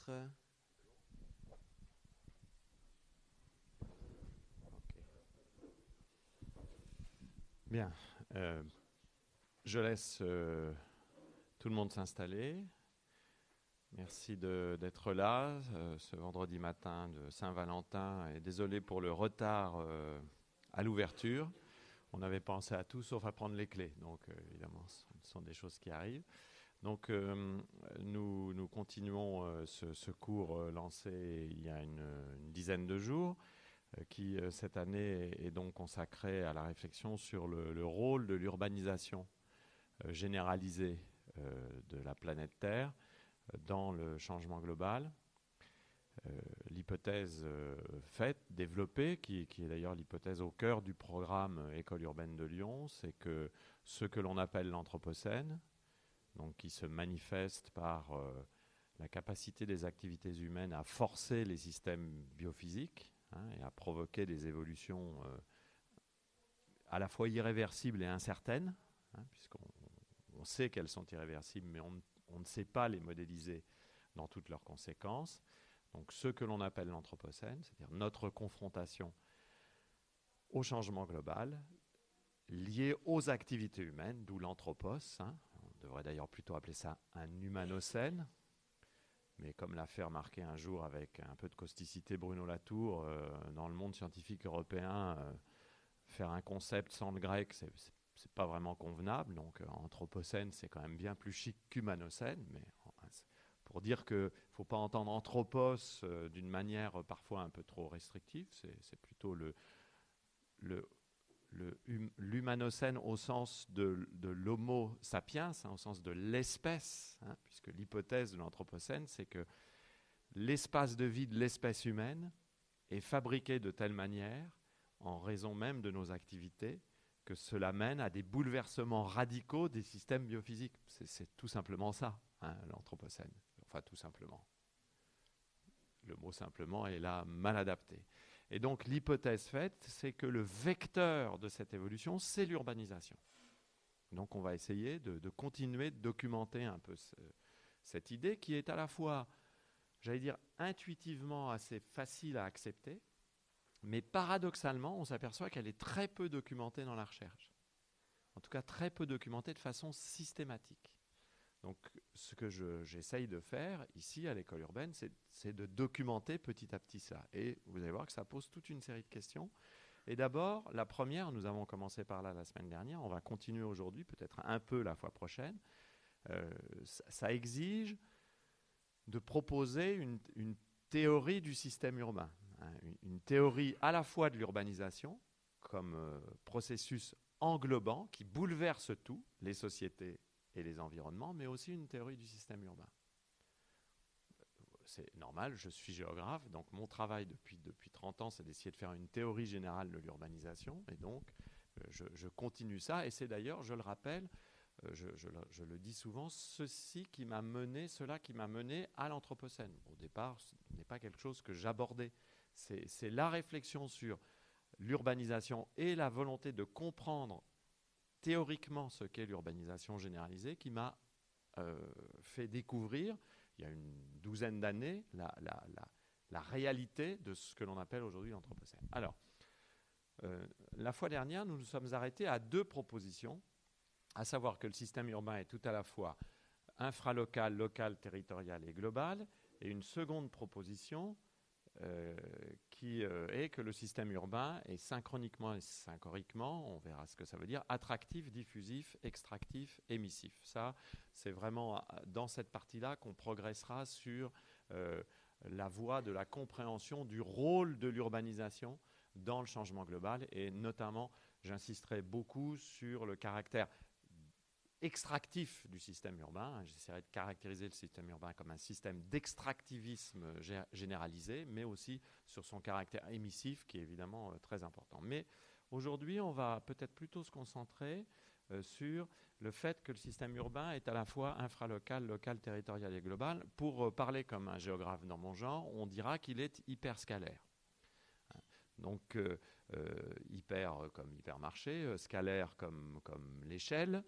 peut-être. Bien. Euh, je laisse euh, tout le monde s'installer. Merci d'être là euh, ce vendredi matin de Saint-Valentin et désolé pour le retard à l'ouverture. On avait pensé à tout sauf à prendre les clés, donc évidemment ce sont des choses qui arrivent. Donc nous, nous, continuons ce, cours lancé il y a une dizaine de jours. Euh, qui euh, cette année est, donc consacré à la réflexion sur le, rôle de l'urbanisation euh, généralisée de la planète Terre dans le changement global. l'hypothèse faite, développée, qui, est d'ailleurs l'hypothèse au cœur du programme École urbaine de Lyon, c'est que ce que l'on appelle l'Anthropocène, donc qui se manifeste par la capacité des activités humaines à forcer les systèmes biophysiques, Hein, et à provoquer des évolutions euh, à la fois irréversibles et incertaines, hein, puisqu'on sait qu'elles sont irréversibles, mais on, ne sait pas les modéliser dans toutes leurs conséquences. Donc ce que l'on appelle l'Anthropocène, c'est-à-dire notre confrontation au changement global, lié aux activités humaines, d'où l'anthropos. Hein. On devrait d'ailleurs plutôt appeler ça un humanocène, mais comme l'a fait remarquer un jour avec un peu de causticité Bruno Latour, euh, dans le monde scientifique européen, euh, faire un concept sans le grec, c'est n'est pas vraiment convenable. Donc euh, anthropocène, c'est quand même bien plus chic qu'humanocène, mais pour dire qu'il ne faut pas entendre anthropos d'une manière parfois un peu trop restrictive, c'est plutôt le Hum, l'humanocène au sens de, l'homo sapiens, hein, au sens de l'espèce, hein, puisque l'hypothèse de l'anthropocène, c'est que l'espace de vie de l'espèce humaine est fabriqué de telle manière, en raison même de nos activités, que cela mène à des bouleversements radicaux des systèmes biophysiques. C'est tout simplement ça, hein, l'anthropocène. Enfin, tout simplement. Le mot simplement est là mal adapté. Et donc l'hypothèse faite, c'est que le vecteur de cette évolution, c'est l'urbanisation. Donc on va essayer de, continuer de documenter un peu cette idée qui est à la fois, j'allais dire, intuitivement assez facile à accepter, mais paradoxalement, on s'aperçoit qu'elle est très peu documentée dans la recherche. En tout cas, très peu documentée de façon systématique. Donc, ce que j'essaye de faire ici à l'école urbaine, c'est de documenter petit à petit ça. Et vous allez voir que ça pose toute une série de questions. Et d'abord, la première, nous avons commencé par là la semaine dernière, on va continuer aujourd'hui, peut-être un peu la fois prochaine. Euh, ça, exige de proposer une, théorie du système urbain, hein, une, théorie à la fois de l'urbanisation comme euh, processus englobant qui bouleverse tout, les sociétés et les environnements, mais aussi une théorie du système urbain. C'est normal, je suis géographe, donc mon travail depuis, depuis 30 ans, c'est d'essayer de faire une théorie générale de l'urbanisation, et donc euh, je, continue ça, et c'est d'ailleurs, je le rappelle, euh, je, je, le dis souvent, ceci qui m'a mené, cela qui m'a mené à l'Anthropocène. Au départ, ce n'est pas quelque chose que j'abordais, c'est la réflexion sur l'urbanisation et la volonté de comprendre théoriquement ce qu'est l'urbanisation généralisée qui m'a euh, fait découvrir, il y a une douzaine d'années, la, la, réalité de ce que l'on appelle aujourd'hui l'Anthropocène. Alors, euh, la fois dernière, nous nous sommes arrêtés à deux propositions, à savoir que le système urbain est tout à la fois infralocal, local, territorial et global, et une seconde proposition euh, qui euh, est que le système urbain est synchroniquement et syncoriquement, on verra ce que ça veut dire, attractif, diffusif, extractif, émissif. Ça, c'est vraiment euh, dans cette partie-là qu'on progressera sur la voie de la compréhension du rôle de l'urbanisation dans le changement global et notamment, j'insisterai beaucoup sur le caractère extractif du système urbain. J'essaierai de caractériser le système urbain comme un système d'extractivisme généralisé, mais aussi sur son caractère émissif, qui est évidemment euh, très important. Mais aujourd'hui, on va peut-être plutôt se concentrer euh, sur le fait que le système urbain est à la fois infralocal, local, territorial et global. Pour euh, parler comme un géographe dans mon genre, on dira qu'il est hyperscalaire. Donc hyper comme hypermarché, scalaire comme, comme l'échelle,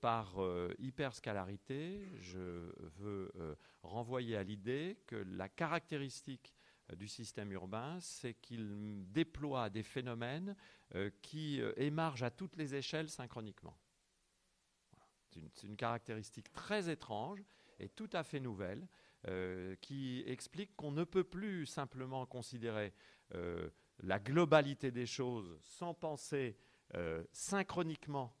par hyperscalarité, je veux renvoyer à l'idée que la caractéristique du système urbain, c'est qu'il déploie des phénomènes qui émargent à toutes les échelles synchroniquement. C'est une, caractéristique très étrange et tout à fait nouvelle euh, qui explique qu'on ne peut plus simplement considérer euh, la globalité des choses sans penser euh, synchroniquement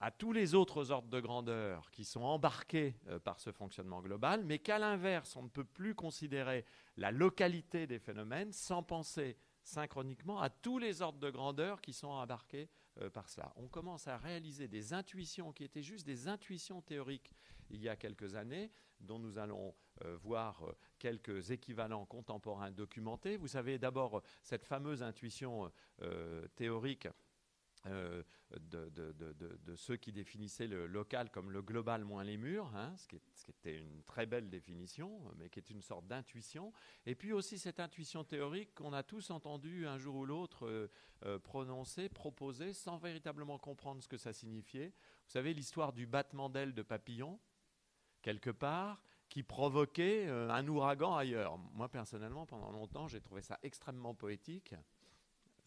à tous les autres ordres de grandeur qui sont embarqués par ce fonctionnement global, mais qu'à l'inverse, on ne peut plus considérer la localité des phénomènes sans penser synchroniquement à tous les ordres de grandeur qui sont embarqués euh, par cela. On commence à réaliser des intuitions qui étaient juste des intuitions théoriques il y a quelques années, dont nous allons euh, voir euh, quelques équivalents contemporains documentés. Vous savez d'abord cette fameuse intuition théorique euh, de, ceux qui définissaient le local comme le global moins les murs, hein, ce, qui était une très belle définition, mais qui est une sorte d'intuition. Et puis aussi cette intuition théorique qu'on a tous entendu un jour ou l'autre euh, euh, prononcer, proposer, sans véritablement comprendre ce que ça signifiait. Vous savez l'histoire du battement d'aile de papillon, quelque part, qui provoquait un ouragan ailleurs. Moi, personnellement, pendant longtemps, j'ai trouvé ça extrêmement poétique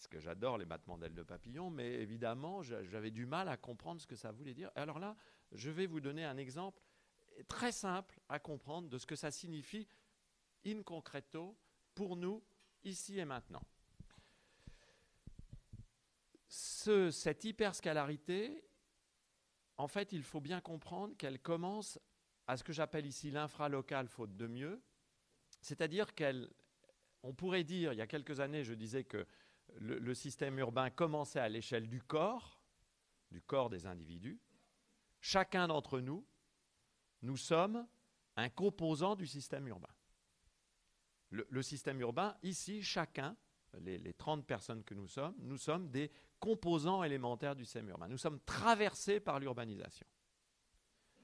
parce que j'adore les battements d'ailes de papillon, mais évidemment, j'avais du mal à comprendre ce que ça voulait dire. Alors là, je vais vous donner un exemple très simple à comprendre de ce que ça signifie in concreto pour nous, ici et maintenant. cette hyperscalarité, en fait, il faut bien comprendre qu'elle commence à ce que j'appelle ici l'infralocal, faute de mieux. C'est-à-dire qu'elle, on pourrait dire, il y a quelques années, je disais que le, système urbain commençait à l'échelle du corps, du corps des individus. Chacun d'entre nous, nous sommes un composant du système urbain. Le, système urbain, ici, chacun, les, les, 30 personnes que nous sommes, nous sommes des composants élémentaires du système urbain. Nous sommes traversés par l'urbanisation.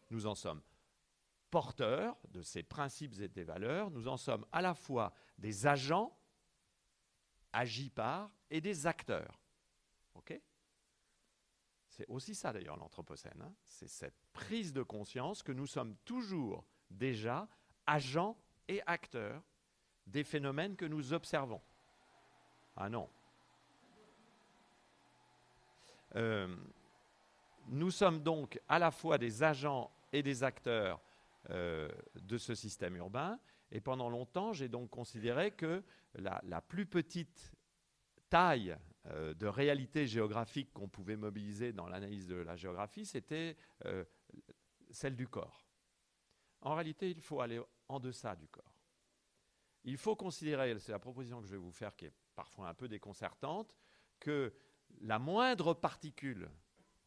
Nous en sommes porteurs de ces principes et des valeurs. Nous en sommes à la fois des agents agis par et des acteurs. OK? C'est aussi ça d'ailleurs l'Anthropocène. Hein. C'est cette prise de conscience que nous sommes toujours déjà agents et acteurs des phénomènes que nous observons. Ah non. Euh, nous sommes donc à la fois des agents et des acteurs euh, de ce système urbain. Et pendant longtemps, j'ai donc considéré que la, plus petite taille euh, de réalité géographique qu'on pouvait mobiliser dans l'analyse de la géographie, c'était euh, celle du corps. En réalité, il faut aller en deçà du corps. Il faut considérer, c'est la proposition que je vais vous faire qui est parfois un peu déconcertante, que la moindre particule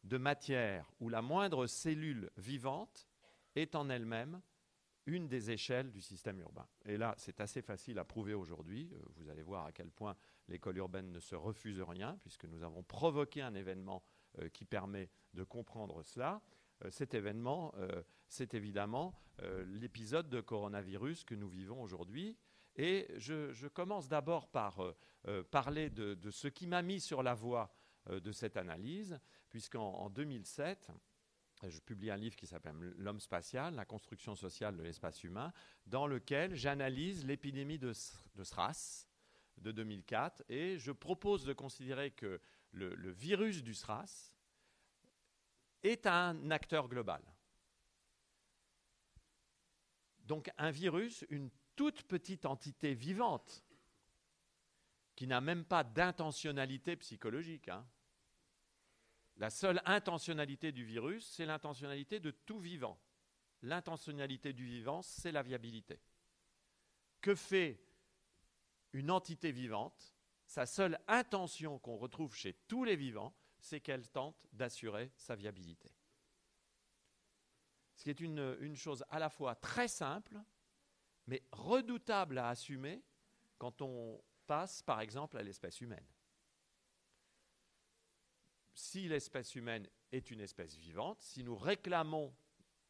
de matière ou la moindre cellule vivante est en elle-même une des échelles du système urbain. Et là, c'est assez facile à prouver aujourd'hui. Euh, vous allez voir à quel point l'école urbaine ne se refuse rien, puisque nous avons provoqué un événement euh, qui permet de comprendre cela. Euh, cet événement, c'est évidemment l'épisode de coronavirus que nous vivons aujourd'hui. Et je, commence d'abord par parler de, de, ce qui m'a mis sur la voie de cette analyse, puisqu'en 2007, je publie un livre qui s'appelle L'homme spatial, la construction sociale de l'espace humain, dans lequel j'analyse l'épidémie de, SRAS de 2004 et je propose de considérer que le, virus du SRAS est un acteur global. Donc un virus, une toute petite entité vivante qui n'a même pas d'intentionnalité psychologique. Hein, la seule intentionnalité du virus, c'est l'intentionnalité de tout vivant. L'intentionnalité du vivant, c'est la viabilité. Que fait une entité vivante? Sa seule intention qu'on retrouve chez tous les vivants, c'est qu'elle tente d'assurer sa viabilité. Ce qui est une, chose à la fois très simple, mais redoutable à assumer quand on passe, par exemple, à l'espèce humaine si l'espèce humaine est une espèce vivante, si nous réclamons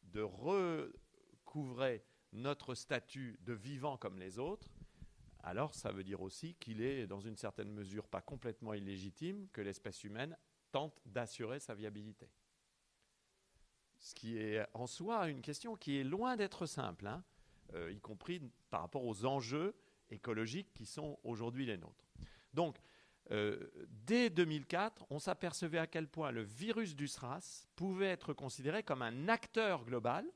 de recouvrer notre statut de vivant comme les autres, alors ça veut dire aussi qu'il est, dans une certaine mesure, pas complètement illégitime que l'espèce humaine tente d'assurer sa viabilité. Ce qui est en soi une question qui est loin d'être simple, hein, y compris par rapport aux enjeux écologiques qui sont aujourd'hui les nôtres. Donc, dès 2004, on s'apercevait à quel point le virus du SRAS pouvait être considéré comme un acteur global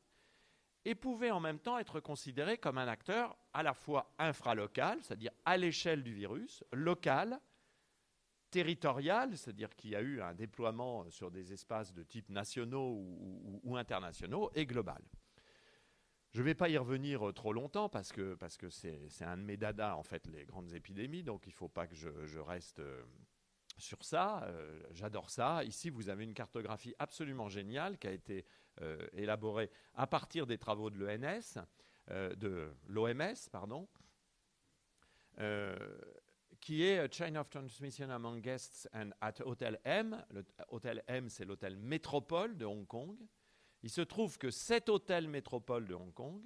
et pouvait en même temps être considéré comme un acteur à la fois infralocal, c'est-à-dire à, l'échelle du virus, local, territorial, c'est-à-dire qu'il y a eu un déploiement sur des espaces de type nationaux ou, internationaux, et global. Je ne vais pas y revenir trop longtemps parce que c'est un de mes dadas, en fait, les grandes épidémies, donc il ne faut pas que je, reste euh, sur ça. Euh, j'adore ça. Ici, vous avez une cartographie absolument géniale qui a été euh, élaboré à partir des travaux de euh, de l'OMS, pardon, euh, qui est Chain of Transmission Among Guests and at Hotel M. Le Hôtel M, c'est l'hôtel métropole de Hong Kong. Il se trouve que cet hôtel métropole de Hong Kong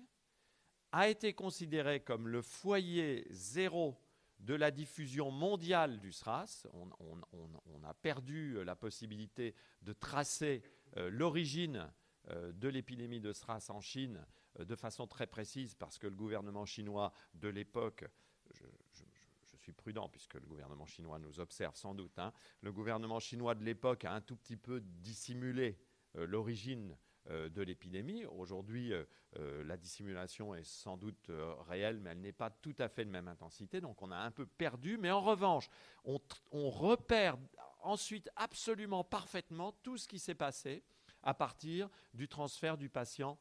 a été considéré comme le foyer zéro de la diffusion mondiale du SRAS. On, a perdu la possibilité de tracer l'origine euh, de l'épidémie de SRAS en Chine euh, de façon très précise parce que le gouvernement chinois de l'époque, je, suis prudent puisque le gouvernement chinois nous observe sans doute, hein, le gouvernement chinois de l'époque a un tout petit peu dissimulé euh, l'origine de l'épidémie. Aujourd'hui, la dissimulation est sans doute réelle, mais elle n'est pas tout à fait de même intensité, donc on a un peu perdu. Mais en revanche, on, repère ensuite absolument parfaitement tout ce qui s'est passé à partir du transfert du patient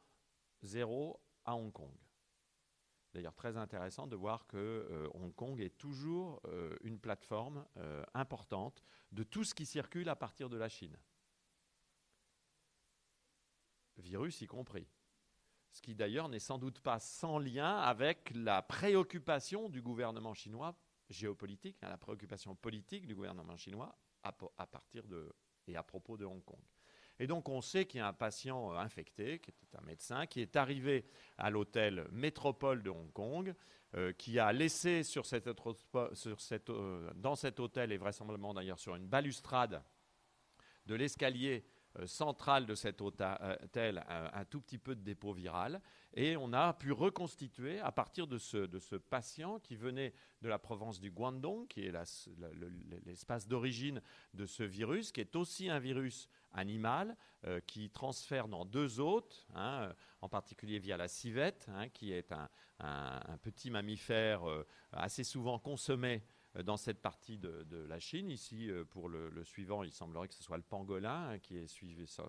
zéro à Hong Kong. D'ailleurs, très intéressant de voir que euh, Hong Kong est toujours euh, une plateforme euh, importante de tout ce qui circule à partir de la Chine. Virus y compris. Ce qui d'ailleurs n'est sans doute pas sans lien avec la préoccupation du gouvernement chinois géopolitique, hein, la préoccupation politique du gouvernement chinois à, partir de et à propos de Hong Kong. Et donc on sait qu'il y a un patient euh, infecté, qui était un médecin, qui est arrivé à l'hôtel Métropole de Hong Kong, euh, qui a laissé sur euh, dans cet hôtel, et vraisemblablement d'ailleurs sur une balustrade de l'escalier central de cet hôtel, un, tout petit peu de dépôt viral. Et on a pu reconstituer à partir de ce, de ce patient qui venait de la province du Guangdong, qui est l'espace d'origine de ce virus, qui est aussi un virus animal euh, qui transfère dans deux hôtes, hein, euh, en particulier via la civette, hein, qui est un, petit mammifère euh, assez souvent consommé dans cette partie de, la Chine. Ici, pour le, suivant, il semblerait que ce soit le pangolin hein, qui est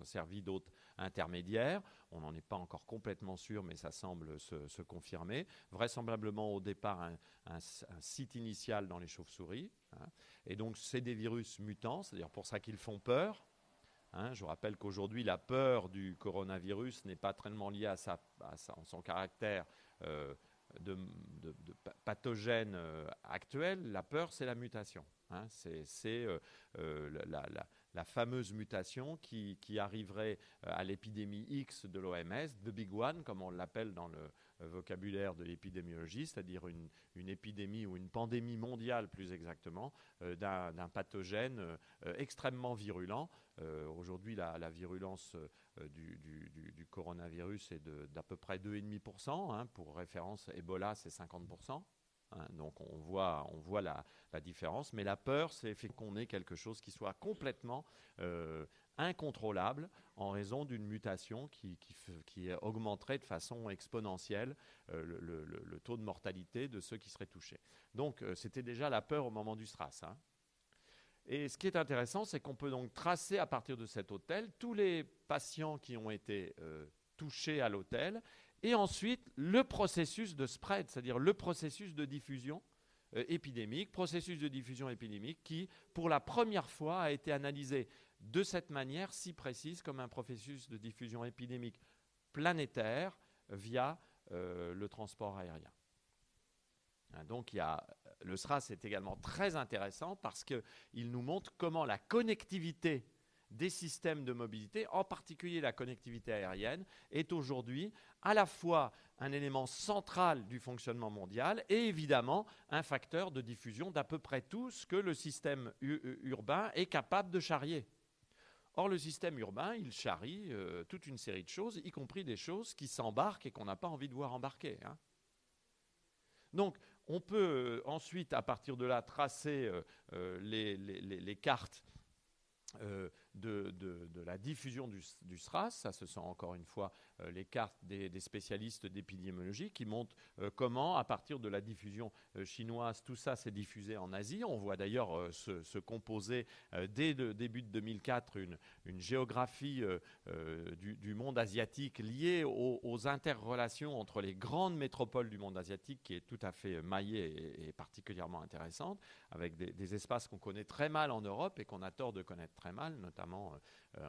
servi d'hôte intermédiaire. On n'en est pas encore complètement sûr, mais ça semble se, confirmer. Vraisemblablement, au départ, un, site initial dans les chauves-souris. Et donc, c'est des virus mutants, c'est-à-dire pour ça qu'ils font peur. Hein, je rappelle qu'aujourd'hui, la peur du coronavirus n'est pas tellement liée à, son caractère euh, de, pathogène euh, actuel. La peur, c'est la mutation. Hein. c'est euh, la, fameuse mutation qui, arriverait à l'épidémie X de l'OMS, the big one, comme on l'appelle dans le vocabulaire de l'épidémiologie, c'est-à-dire une, épidémie ou une pandémie mondiale plus exactement, d'un pathogène extrêmement virulent euh, aujourd'hui, la, virulence euh, du, coronavirus est d'à peu près 2,5%. Hein, pour référence, Ebola, c'est 50%. Hein, donc on voit, on voit la, différence. Mais la peur, c'est qu'on ait quelque chose qui soit complètement euh, incontrôlable en raison d'une mutation qui, qui, augmenterait de façon exponentielle le, taux de mortalité de ceux qui seraient touchés. Donc c'était déjà la peur au moment du SRAS. Hein. Et ce qui est intéressant, c'est qu'on peut donc tracer à partir de cet hôtel tous les patients qui ont été euh, touchés à l'hôtel et ensuite le processus de spread, c'est-à-dire le processus de diffusion euh, épidémique, processus de diffusion épidémique qui, pour la première fois, a été analysé de cette manière si précise comme un processus de diffusion épidémique planétaire via euh, le transport aérien. Hein, donc il y a le SRAS est également très intéressant parce qu'il nous montre comment la connectivité des systèmes de mobilité, en particulier la connectivité aérienne, est aujourd'hui à la fois un élément central du fonctionnement mondial et évidemment un facteur de diffusion d'à peu près tout ce que le système urbain est capable de charrier. Or, le système urbain, il charrie toute une série de choses, y compris des choses qui s'embarquent et qu'on n'a pas envie de voir embarquer. Hein. Donc, on peut ensuite, à partir de là, tracer les, cartes de, la diffusion du, SRAS. Ça, ce sont encore une fois euh, les cartes des, spécialistes d'épidémiologie qui montrent euh, comment, à partir de la diffusion euh, chinoise, tout ça s'est diffusé en Asie. On voit d'ailleurs se, composer dès le début de 2004 une, géographie du, monde asiatique liée aux, interrelations entre les grandes métropoles du monde asiatique qui est tout à fait maillée et, particulièrement intéressante, avec des, des espaces qu'on connaît très mal en Europe et qu'on a tort de connaître très mal, notamment euh,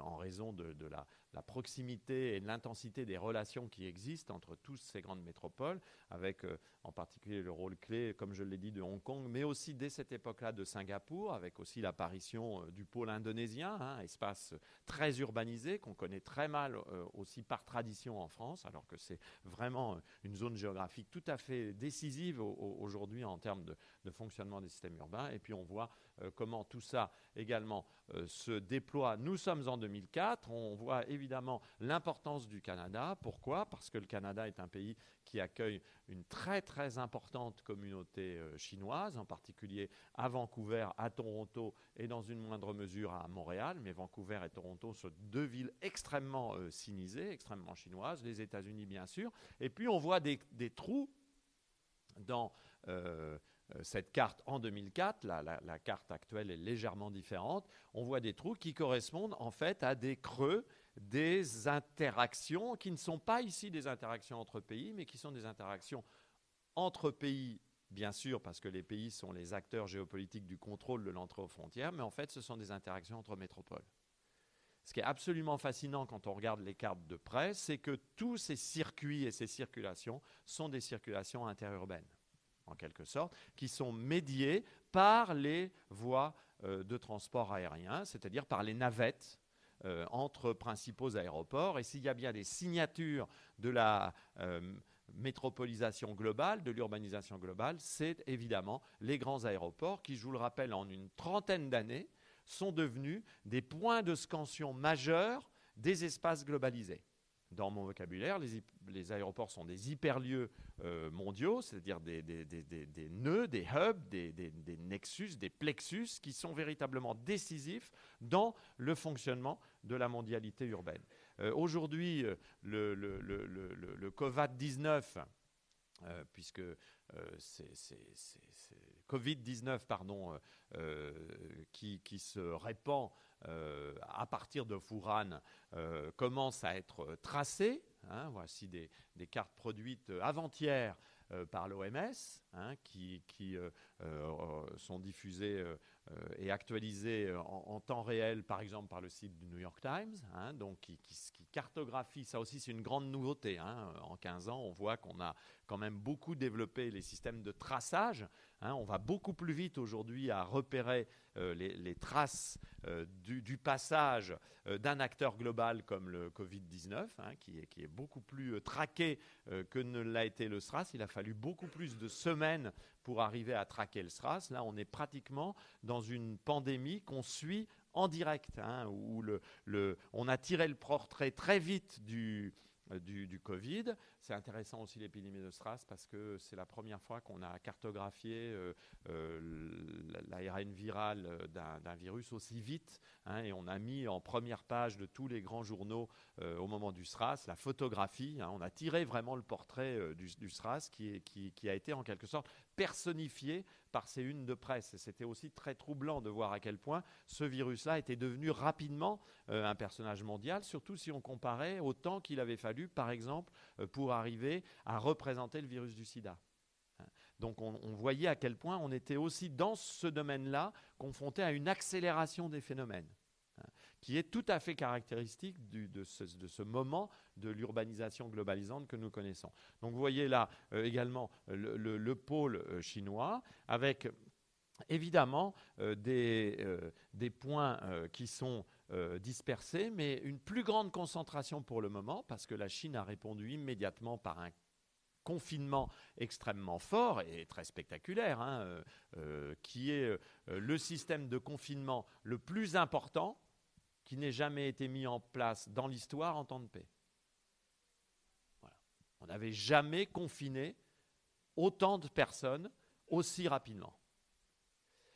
en raison de, la, proximité et de l'intensité des relations qui existent entre tous ces grandes métropoles, avec euh, en particulier le rôle clé, comme je l'ai dit, de Hong Kong, mais aussi dès cette époque-là de Singapour, avec aussi l'apparition euh, du pôle indonésien, hein, espace très urbanisé qu'on connaît très mal aussi par tradition en France, alors que c'est vraiment une zone géographique tout à fait décisive aujourd'hui en termes de, de, fonctionnement des systèmes urbains. Et puis on voit comment tout ça également se déploie. Nous sommes en en 2004. On voit évidemment l'importance du Canada. Pourquoi? Parce que le Canada est un pays qui accueille une très très importante communauté euh, chinoise, en particulier à Vancouver, à Toronto et dans une moindre mesure à Montréal. Mais Vancouver et Toronto sont deux villes extrêmement euh, sinisées, extrêmement chinoises. Les États-Unis, bien sûr. Et puis on voit des, trous dans euh, cette carte en 2004, la, carte actuelle est légèrement différente, on voit des trous qui correspondent en fait à des creux des interactions qui ne sont pas ici des interactions entre pays, mais qui sont des interactions entre pays, bien sûr, parce que les pays sont les acteurs géopolitiques du contrôle de l'entrée aux frontières, mais en fait, ce sont des interactions entre métropoles. Ce qui est absolument fascinant quand on regarde les cartes de près, c'est que tous ces circuits et ces circulations sont des circulations interurbaines en quelque sorte, qui sont médiés par les voies euh, de transport aérien, c'est-à-dire par les navettes euh, entre principaux aéroports. Et s'il y a bien des signatures de la euh, métropolisation globale, de l'urbanisation globale, c'est évidemment les grands aéroports qui, je vous le rappelle, en une trentaine d'années, sont devenus des points de scansion majeurs des espaces globalisés dans mon vocabulaire, les, aéroports sont des hyperlieux euh, mondiaux, c'est-à-dire des, nœuds, des hubs, des, nexus, des plexus qui sont véritablement décisifs dans le fonctionnement de la mondialité urbaine. Euh, aujourd'hui, euh, le, le, le, le COVID-19, puisque c'est Covid-19, pardon, qui, se répand euh, à partir de Fouran euh, commence à être tracé. Hein. voici des, cartes produites avant-hier euh, par l'OMS hein, qui, sont diffusées et actualisées en, temps réel, par exemple par le site du New York Times, hein, donc qui, cartographie. Ça aussi, c'est une grande nouveauté. En 15 ans, on voit qu'on a quand même beaucoup développé les systèmes de traçage. on va beaucoup plus vite aujourd'hui à repérer euh, les, traces euh, du, passage euh, d'un acteur global comme le Covid-19, hein, qui, est, qui, est, beaucoup plus traqué que ne l'a été le SRAS. Il a fallu beaucoup plus de semaines pour arriver à traquer le SRAS. Là, on est pratiquement dans une pandémie qu'on suit en direct, hein, où on a tiré le portrait très vite du, du, Covid. C'est intéressant aussi l'épidémie de SRAS parce que c'est la première fois qu'on a cartographié euh, euh, l'ARN viral euh, d'un virus aussi vite. Hein, et on a mis en première page de tous les grands journaux au moment du SRAS la photographie. Hein. on a tiré vraiment le portrait du, qui, qui, a été en quelque sorte personnifié par ces unes de presse. Et c'était aussi très troublant de voir à quel point ce virus-là était devenu rapidement un personnage mondial, surtout si on comparait au temps qu'il avait fallu, par exemple, pour arriver à représenter le virus du sida. Donc on, voyait à quel point on était aussi dans ce domaine-là confronté à une accélération des phénomènes, hein, qui est tout à fait caractéristique de, ce, moment de l'urbanisation globalisante que nous connaissons. Donc vous voyez là euh, également le, pôle euh, chinois, avec évidemment euh, des, points qui sont euh, dispersés, mais une plus grande concentration pour le moment, parce que la Chine a répondu immédiatement par un confinement extrêmement fort et très spectaculaire, hein, euh, euh, qui est le système de confinement le plus important qui n'ait jamais été mis en place dans l'histoire en temps de paix. On n'avait jamais confiné autant de personnes aussi rapidement.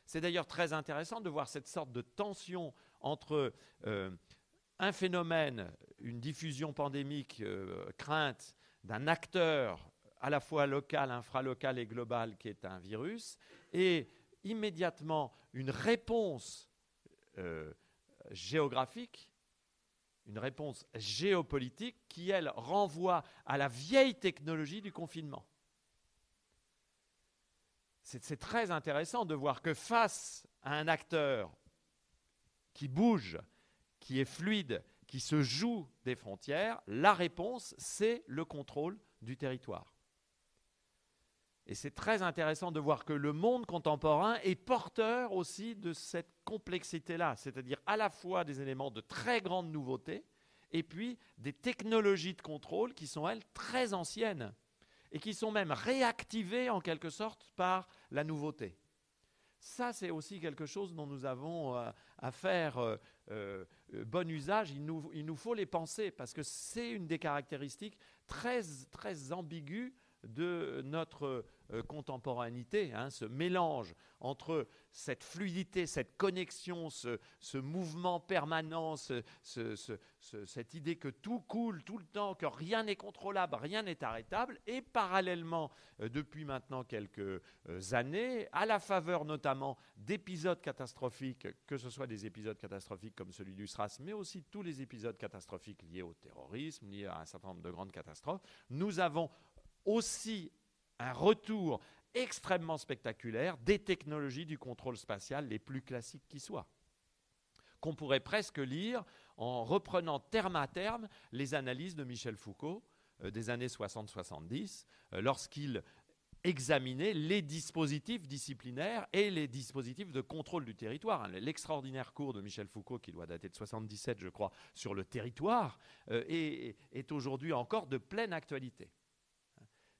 C'est d'ailleurs très intéressant de voir cette sorte de tension entre euh, un phénomène, une diffusion pandémique euh, crainte d'un acteur à la fois local, infralocal et global qui est un virus, et immédiatement une réponse euh, géographique, une réponse géopolitique qui, elle, renvoie à la vieille technologie du confinement. C'est très intéressant de voir que face à un acteur qui bouge, qui est fluide, qui se joue des frontières, la réponse, c'est le contrôle du territoire. Et c'est très intéressant de voir que le monde contemporain est porteur aussi de cette complexité-là, c'est-à-dire à la fois des éléments de très grande nouveauté et puis des technologies de contrôle qui sont, elles, très anciennes et qui sont même réactivées en quelque sorte par la nouveauté. Ça, c'est aussi quelque chose dont nous avons euh, à faire euh, euh, bon usage. Il nous, il nous, faut les penser parce que c'est une des caractéristiques très, très ambiguës de notre euh, contemporanéité, hein, ce mélange entre cette fluidité, cette connexion, ce, mouvement permanent, cette idée que tout coule tout le temps, que rien n'est contrôlable, rien n'est arrêtable, et parallèlement, euh, depuis maintenant quelques euh, années, à la faveur notamment d'épisodes catastrophiques, que ce soit des épisodes catastrophiques comme celui du SRAS, mais aussi tous les épisodes catastrophiques liés au terrorisme, liés à un certain nombre de grandes catastrophes, nous avons aussi un retour extrêmement spectaculaire des technologies du contrôle spatial les plus classiques qui soient qu'on pourrait presque lire en reprenant terme à terme les analyses de Michel Foucault euh, des années 60-70, euh, lorsqu'il examinait les dispositifs disciplinaires et les dispositifs de contrôle du territoire. L'extraordinaire cours de Michel Foucault, qui doit dater de 77, je crois, sur le territoire, euh, est aujourd'hui encore de pleine actualité.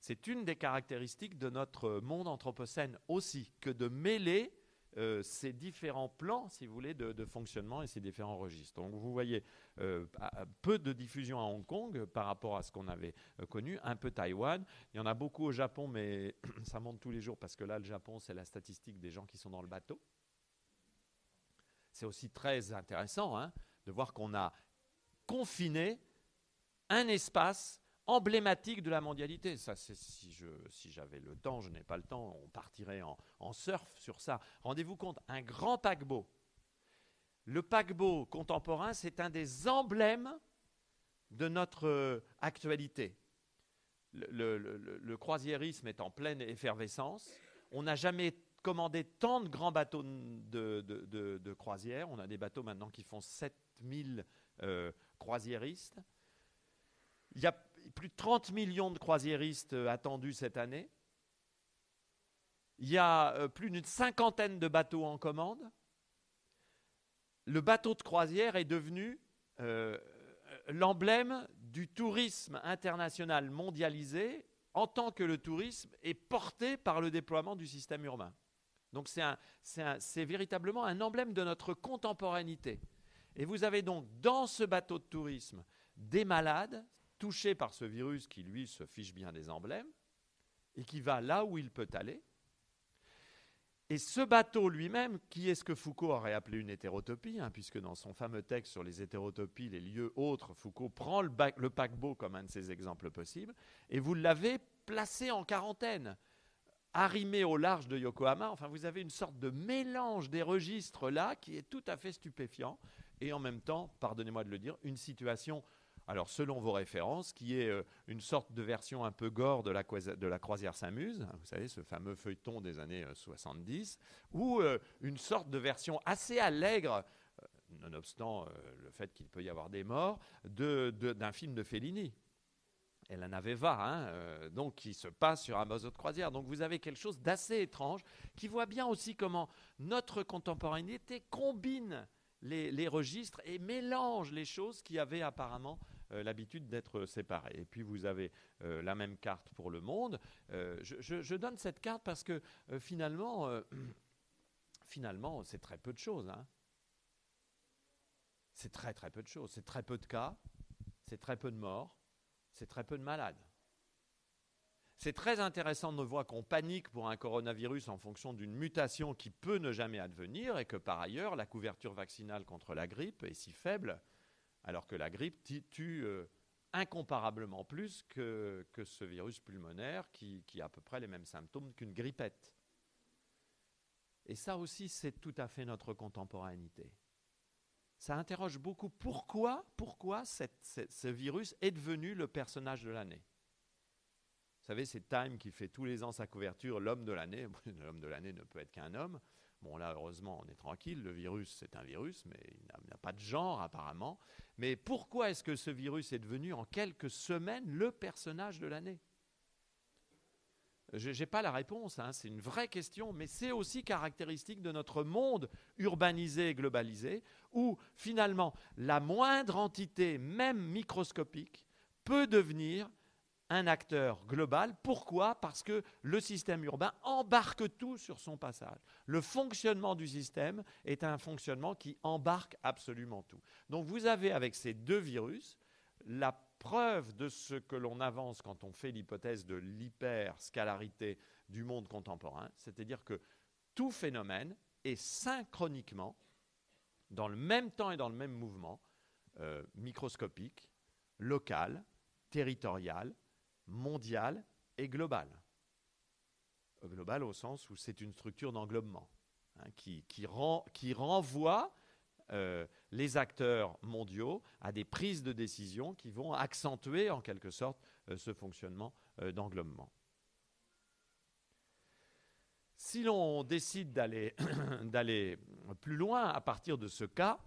C'est une des caractéristiques de notre monde anthropocène aussi, que de mêler euh, ces différents plans, si vous voulez, de, fonctionnement et ces différents registres. Donc vous voyez euh, peu de diffusion à Hong Kong par rapport à ce qu'on avait euh, connu, un peu Taïwan. Il y en a beaucoup au Japon, mais ça monte tous les jours parce que là, le Japon, c'est la statistique des gens qui sont dans le bateau. C'est aussi très intéressant hein, de voir qu'on a confiné un espace emblématique de la mondialité. Ça, si, j'avais le temps, je n'ai pas le temps, on partirait en, surf sur ça. Rendez-vous compte, un grand paquebot. Le paquebot contemporain, c'est un des emblèmes de notre euh, actualité. Le, croisiérisme est en pleine effervescence. On n'a jamais commandé tant de grands bateaux de, croisière. On a des bateaux maintenant qui font 7000 euh, croisiéristes. Il y a plus de 30 millions de croisiéristes euh, attendus cette année. Il y a euh, plus d'une cinquantaine de bateaux en commande. Le bateau de croisière est devenu euh, l'emblème du tourisme international mondialisé en tant que le tourisme est porté par le déploiement du système urbain. Donc c'est véritablement un emblème de notre contemporanéité. Et vous avez donc dans ce bateau de tourisme des malades, touché par ce virus qui, lui, se fiche bien des emblèmes, et qui va là où il peut aller. Et ce bateau lui-même, qui est ce que Foucault aurait appelé une hétérotopie, hein, puisque dans son fameux texte sur les hétérotopies, les lieux autres, Foucault prend le, le paquebot comme un de ses exemples possibles, et vous l'avez placé en quarantaine, arrimé au large de Yokohama. Enfin, vous avez une sorte de mélange des registres là qui est tout à fait stupéfiant, et en même temps, pardonnez-moi de le dire, une situation alors selon vos références, qui est euh, une sorte de version un peu gore de la, de croisière s'amuse, hein, vous savez, ce fameux feuilleton des années 70, euh, ou euh, une sorte de version assez allègre, nonobstant le fait qu'il peut y avoir des morts, d'un film de Fellini. Elle en avait va, hein, donc qui se passe sur un bateau de croisière. Donc vous avez quelque chose d'assez étrange qui voit bien aussi comment notre contemporanéité combine les, registres et mélange les choses qui avaient apparemment euh, l'habitude d'être séparés. Et puis vous avez euh, la même carte pour le monde. Euh, je, donne cette carte parce que finalement, finalement, c'est très peu de choses. Hein. c'est très très peu de choses. C'est très peu de cas, c'est très peu de morts, c'est très peu de malades. C'est très intéressant de voir qu'on panique pour un coronavirus en fonction d'une mutation qui peut ne jamais advenir et que par ailleurs la couverture vaccinale contre la grippe est si faible, alors que la grippe tue euh, incomparablement plus que, que, ce virus pulmonaire qui, a à peu près les mêmes symptômes qu'une grippette. Et ça aussi, c'est tout à fait notre contemporanéité. Ça interroge beaucoup pourquoi, pourquoi ce virus est devenu le personnage de l'année. Vous savez, c'est Time qui fait tous les ans sa couverture, l'homme de l'année. L'homme de l'année ne peut être qu'un homme. Bon, là, heureusement, on est tranquille. Le virus, c'est un virus, mais il n'a pas de genre, apparemment. Mais pourquoi est-ce que ce virus est devenu, en quelques semaines, le personnage de l'année? Je n'ai pas la réponse, hein, c'est une vraie question, mais c'est aussi caractéristique de notre monde urbanisé et globalisé, où finalement la moindre entité, même microscopique, peut devenir un acteur global. Pourquoi? Parce que le système urbain embarque tout sur son passage. Le fonctionnement du système est un fonctionnement qui embarque absolument tout. Donc vous avez avec ces deux virus la preuve de ce que l'on avance quand on fait l'hypothèse de l'hyperscalarité du monde contemporain, c'est-à-dire que tout phénomène est synchroniquement, dans le même temps et dans le même mouvement, euh, microscopique, local, territorial, mondial et global. Euh, global au sens où c'est une structure d'englobement hein, qui, renvoie euh, les acteurs mondiaux à des prises de décision qui vont accentuer en quelque sorte euh, ce fonctionnement d'englobement. Si l'on décide d'aller plus loin à partir de ce cas,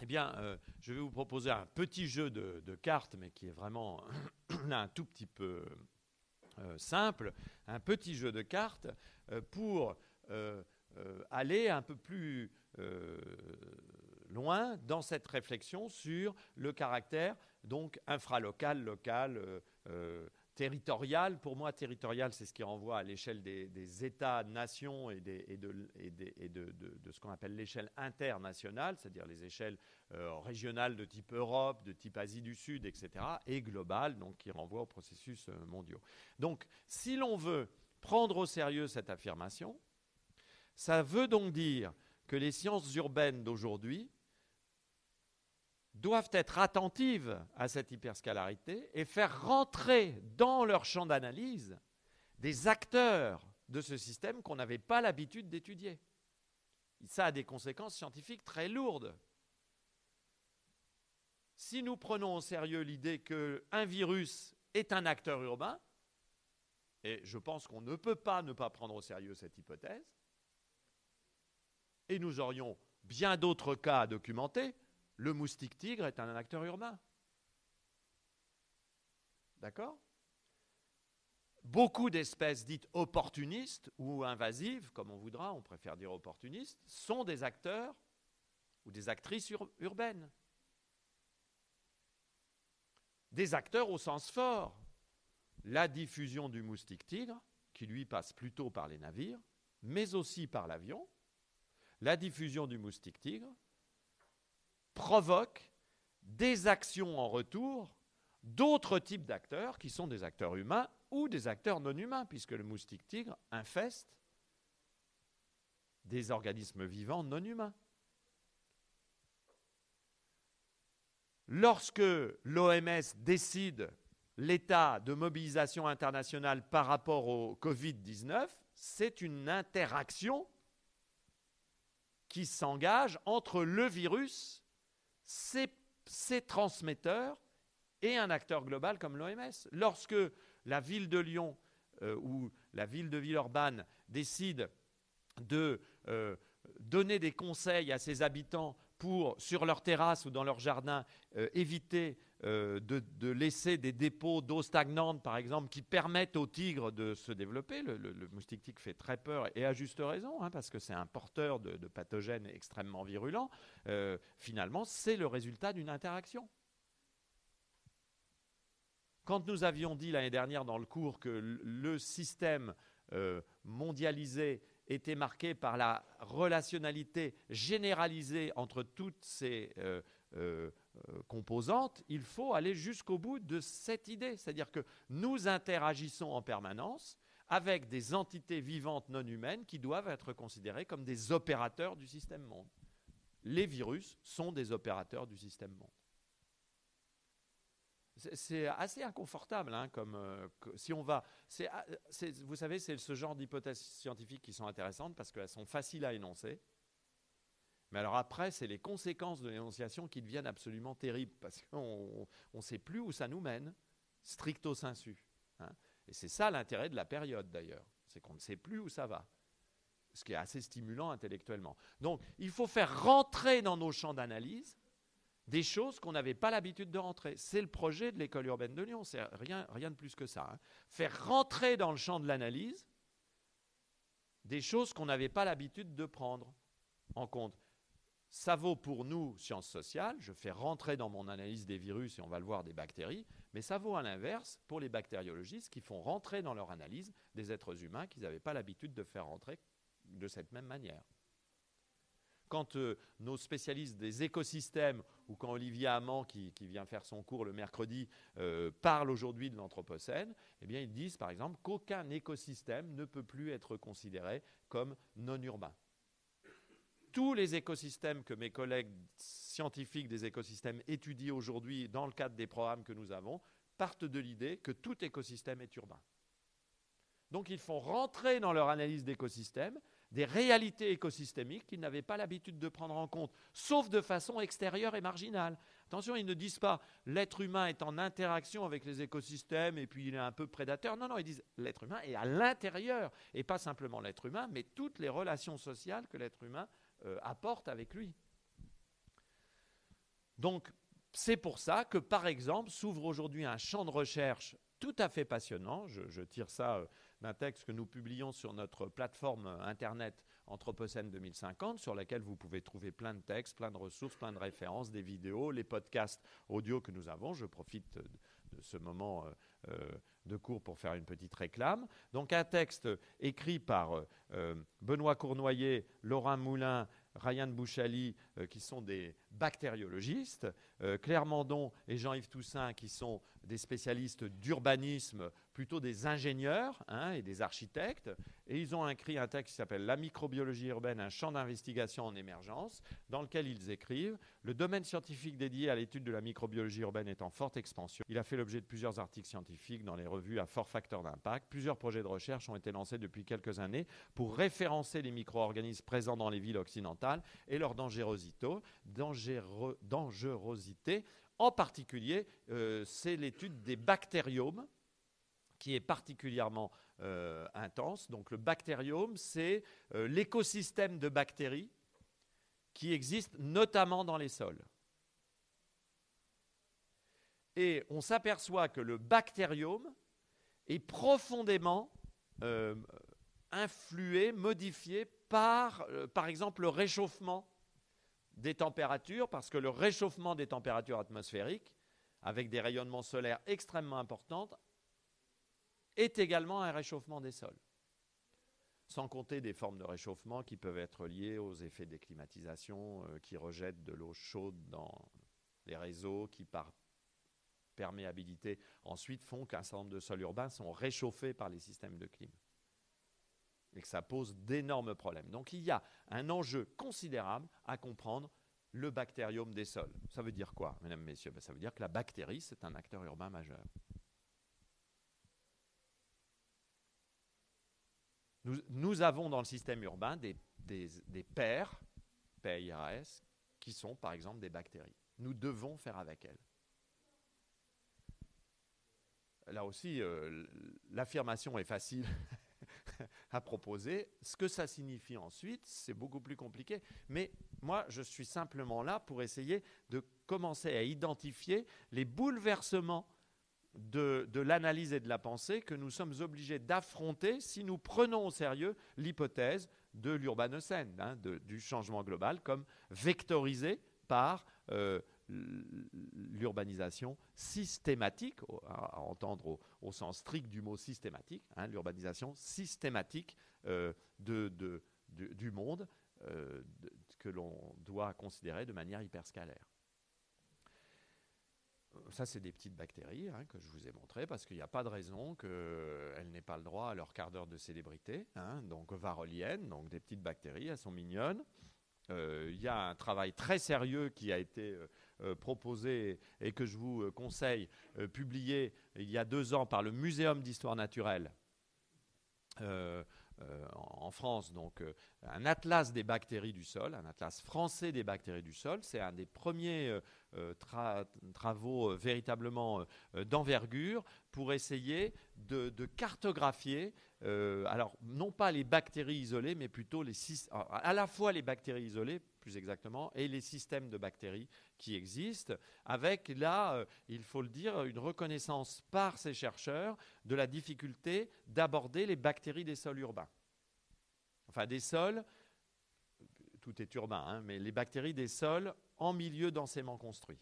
eh bien, je vais vous proposer un petit jeu de, cartes, mais qui est vraiment un tout petit peu euh, simple, un petit jeu de cartes euh, pour euh, aller un peu plus loin dans cette réflexion sur le caractère donc infralocal, local, territorial. Pour moi, territorial, c'est ce qui renvoie à l'échelle des, États-nations et, de, ce qu'on appelle l'échelle internationale, c'est-à-dire les échelles euh, régionales de type Europe, de type Asie du Sud, etc., et global, donc qui renvoie aux processus euh, mondiaux. Donc, si l'on veut prendre au sérieux cette affirmation, ça veut donc dire que les sciences urbaines d'aujourd'hui doivent être attentives à cette hyperscalarité et faire rentrer dans leur champ d'analyse des acteurs de ce système qu'on n'avait pas l'habitude d'étudier. Ça a des conséquences scientifiques très lourdes. Si nous prenons au sérieux l'idée qu'un virus est un acteur urbain, et je pense qu'on ne peut pas ne pas prendre au sérieux cette hypothèse, et nous aurions bien d'autres cas à documenter, le moustique tigre est un acteur urbain. D'accord? Beaucoup d'espèces dites opportunistes ou invasives, comme on voudra, on préfère dire opportunistes, sont des acteurs ou des actrices urbaines. Des acteurs au sens fort. La diffusion du moustique tigre, qui lui passe plutôt par les navires, mais aussi par l'avion. La diffusion du moustique tigre, provoque des actions en retour d'autres types d'acteurs qui sont des acteurs humains ou des acteurs non humains, puisque le moustique tigre infeste des organismes vivants non humains. Lorsque l'OMS décide l'état de mobilisation internationale par rapport au Covid-19, c'est une interaction qui s'engage entre le virus ces, transmetteurs et un acteur global comme l'OMS. Lorsque la ville de Lyon euh, ou la ville de Villeurbanne décide de euh, donner des conseils à ses habitants pour, sur leur terrasse ou dans leur jardin, euh, éviter euh, de, laisser des dépôts d'eau stagnante, par exemple, qui permettent aux tigres de se développer. Le, moustique tigre fait très peur, et à juste raison, hein, parce que c'est un porteur de, pathogènes extrêmement virulents. Euh, finalement, c'est le résultat d'une interaction. Quand nous avions dit l'année dernière dans le cours que le système mondialisé était marqué par la relationnalité généralisée entre toutes ces composantes, il faut aller jusqu'au bout de cette idée. C'est-à-dire que nous interagissons en permanence avec des entités vivantes non humaines qui doivent être considérées comme des opérateurs du système monde. Les virus sont des opérateurs du système monde. C'est assez inconfortable, hein, comme euh, si on va. Ah, vous savez, c'est ce genre d'hypothèses scientifiques qui sont intéressantes parce qu'elles sont faciles à énoncer. Mais alors après, c'est les conséquences de l'énonciation qui deviennent absolument terribles parce qu'on ne sait plus où ça nous mène, stricto sensu. Hein. Et c'est ça l'intérêt de la période d'ailleurs, c'est qu'on ne sait plus où ça va. Ce qui est assez stimulant intellectuellement. Donc, il faut faire rentrer dans nos champs d'analyse des choses qu'on n'avait pas l'habitude de rentrer. C'est le projet de l'école urbaine de Lyon, c'est rien, de plus que ça. Hein. Faire rentrer dans le champ de l'analyse des choses qu'on n'avait pas l'habitude de prendre en compte. Ça vaut pour nous, sciences sociales, je fais rentrer dans mon analyse des virus et on va le voir des bactéries, mais ça vaut à l'inverse pour les bactériologistes qui font rentrer dans leur analyse des êtres humains qu'ils n'avaient pas l'habitude de faire rentrer de cette même manière. Quand euh, nos spécialistes des écosystèmes, ou quand Olivier Amand, qui, vient faire son cours le mercredi, euh, parle aujourd'hui de l'Anthropocène, eh bien, ils disent par exemple qu'aucun écosystème ne peut plus être considéré comme non urbain. Tous les écosystèmes que mes collègues scientifiques des écosystèmes étudient aujourd'hui dans le cadre des programmes que nous avons partent de l'idée que tout écosystème est urbain. Donc ils font rentrer dans leur analyse d'écosystèmes des réalités écosystémiques qu'ils n'avaient pas l'habitude de prendre en compte, sauf de façon extérieure et marginale. Attention, ils ne disent pas l'être humain est en interaction avec les écosystèmes et puis il est un peu prédateur. Non, non, ils disent l'être humain est à l'intérieur, et pas simplement l'être humain, mais toutes les relations sociales que l'être humain euh, apporte avec lui. Donc, c'est pour ça que, par exemple, s'ouvre aujourd'hui un champ de recherche tout à fait passionnant. Je, tire ça euh, d'un texte que nous publions sur notre plateforme Internet Anthropocène 2050, sur laquelle vous pouvez trouver plein de textes, plein de ressources, plein de références, des vidéos, les podcasts audio que nous avons. Je profite de ce moment euh, euh, de cours pour faire une petite réclame. Donc un texte écrit par Benoît Cournoyer, Laurent Moulin, Ryan Bouchali, qui sont des bactériologistes, Claire Mandon et Jean-Yves Toussaint, qui sont des spécialistes d'urbanisme, plutôt des ingénieurs hein, et des architectes. Et ils ont écrit un texte qui s'appelle La microbiologie urbaine, un champ d'investigation en émergence, dans lequel ils écrivent Le domaine scientifique dédié à l'étude de la microbiologie urbaine est en forte expansion. Il a fait l'objet de plusieurs articles scientifiques dans les revues à fort facteur d'impact. Plusieurs projets de recherche ont été lancés depuis quelques années pour référencer les micro-organismes présents dans les villes occidentales et leur dangerosité, dangerosité en particulier, euh, c'est l'étude des bactériomes qui est particulièrement euh, intense. Donc le bactériome, c'est euh, l'écosystème de bactéries qui existe notamment dans les sols. Et on s'aperçoit que le bactériome est profondément influé, modifié par, par exemple, le réchauffement des températures, parce que le réchauffement des températures atmosphériques, avec des rayonnements solaires extrêmement importants, est également un réchauffement des sols. Sans compter des formes de réchauffement qui peuvent être liées aux effets des climatisations, euh, qui rejettent de l'eau chaude dans les réseaux, qui par perméabilité ensuite font qu'un certain nombre de sols urbains sont réchauffés par les systèmes de clim et que ça pose d'énormes problèmes. Donc il y a un enjeu considérable à comprendre le bactériome des sols. Ça veut dire quoi, mesdames, messieurs? Ben, Ça veut dire que la bactérie, c'est un acteur urbain majeur. Nous, avons dans le système urbain des, des, des pairs, PIRS, qui sont par exemple des bactéries. Nous devons faire avec elles. Là aussi, euh, l'affirmation est facile à proposer. Ce que ça signifie ensuite, c'est beaucoup plus compliqué. Mais moi, je suis simplement là pour essayer de commencer à identifier les bouleversements de, l'analyse et de la pensée que nous sommes obligés d'affronter si nous prenons au sérieux l'hypothèse de l'urbanocène, hein, du changement global, comme vectorisé par euh, l'urbanisation systématique, à, entendre au, sens strict du mot systématique, hein, l'urbanisation systématique euh, de, du monde euh, que l'on doit considérer de manière hyperscalaire. ça, c'est des petites bactéries hein, que je vous ai montrées parce qu'il n'y a pas de raison qu'elles n'aient pas le droit à leur quart d'heure de célébrité. Hein. donc, varoliennes, donc des petites bactéries, elles sont mignonnes. Euh, il y a un travail très sérieux qui a été proposé et que je vous conseille, publié il y a deux ans par le Muséum d'histoire naturelle en France, donc un atlas des bactéries du sol, un atlas français des bactéries du sol. C'est un des premiers euh, travaux euh, véritablement euh, d'envergure pour essayer de, cartographier, alors non pas les bactéries isolées, mais plutôt les à la fois les bactéries isolées, plus exactement, et les systèmes de bactéries qui existent, avec là, il faut le dire, une reconnaissance par ces chercheurs de la difficulté d'aborder les bactéries des sols urbains. Enfin, des sols, tout est urbain, hein, mais les bactéries des sols en milieu densément construit.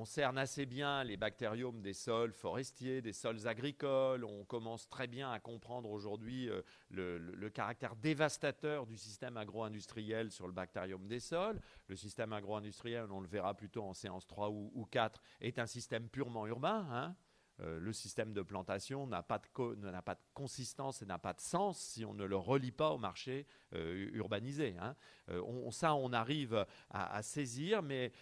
On cerne assez bien les bactériomes des sols forestiers, des sols agricoles. On commence très bien à comprendre aujourd'hui euh, le, caractère dévastateur du système agro-industriel sur le bactérium des sols. Le système agro-industriel, on le verra plutôt en séance 3 ou, 4, est un système purement urbain. Hein. Euh, le système de plantation n'a pas, pas, de consistance et n'a pas de sens si on ne le relie pas au marché euh, urbanisé. Hein. Euh, on, ça, on arrive à, saisir, mais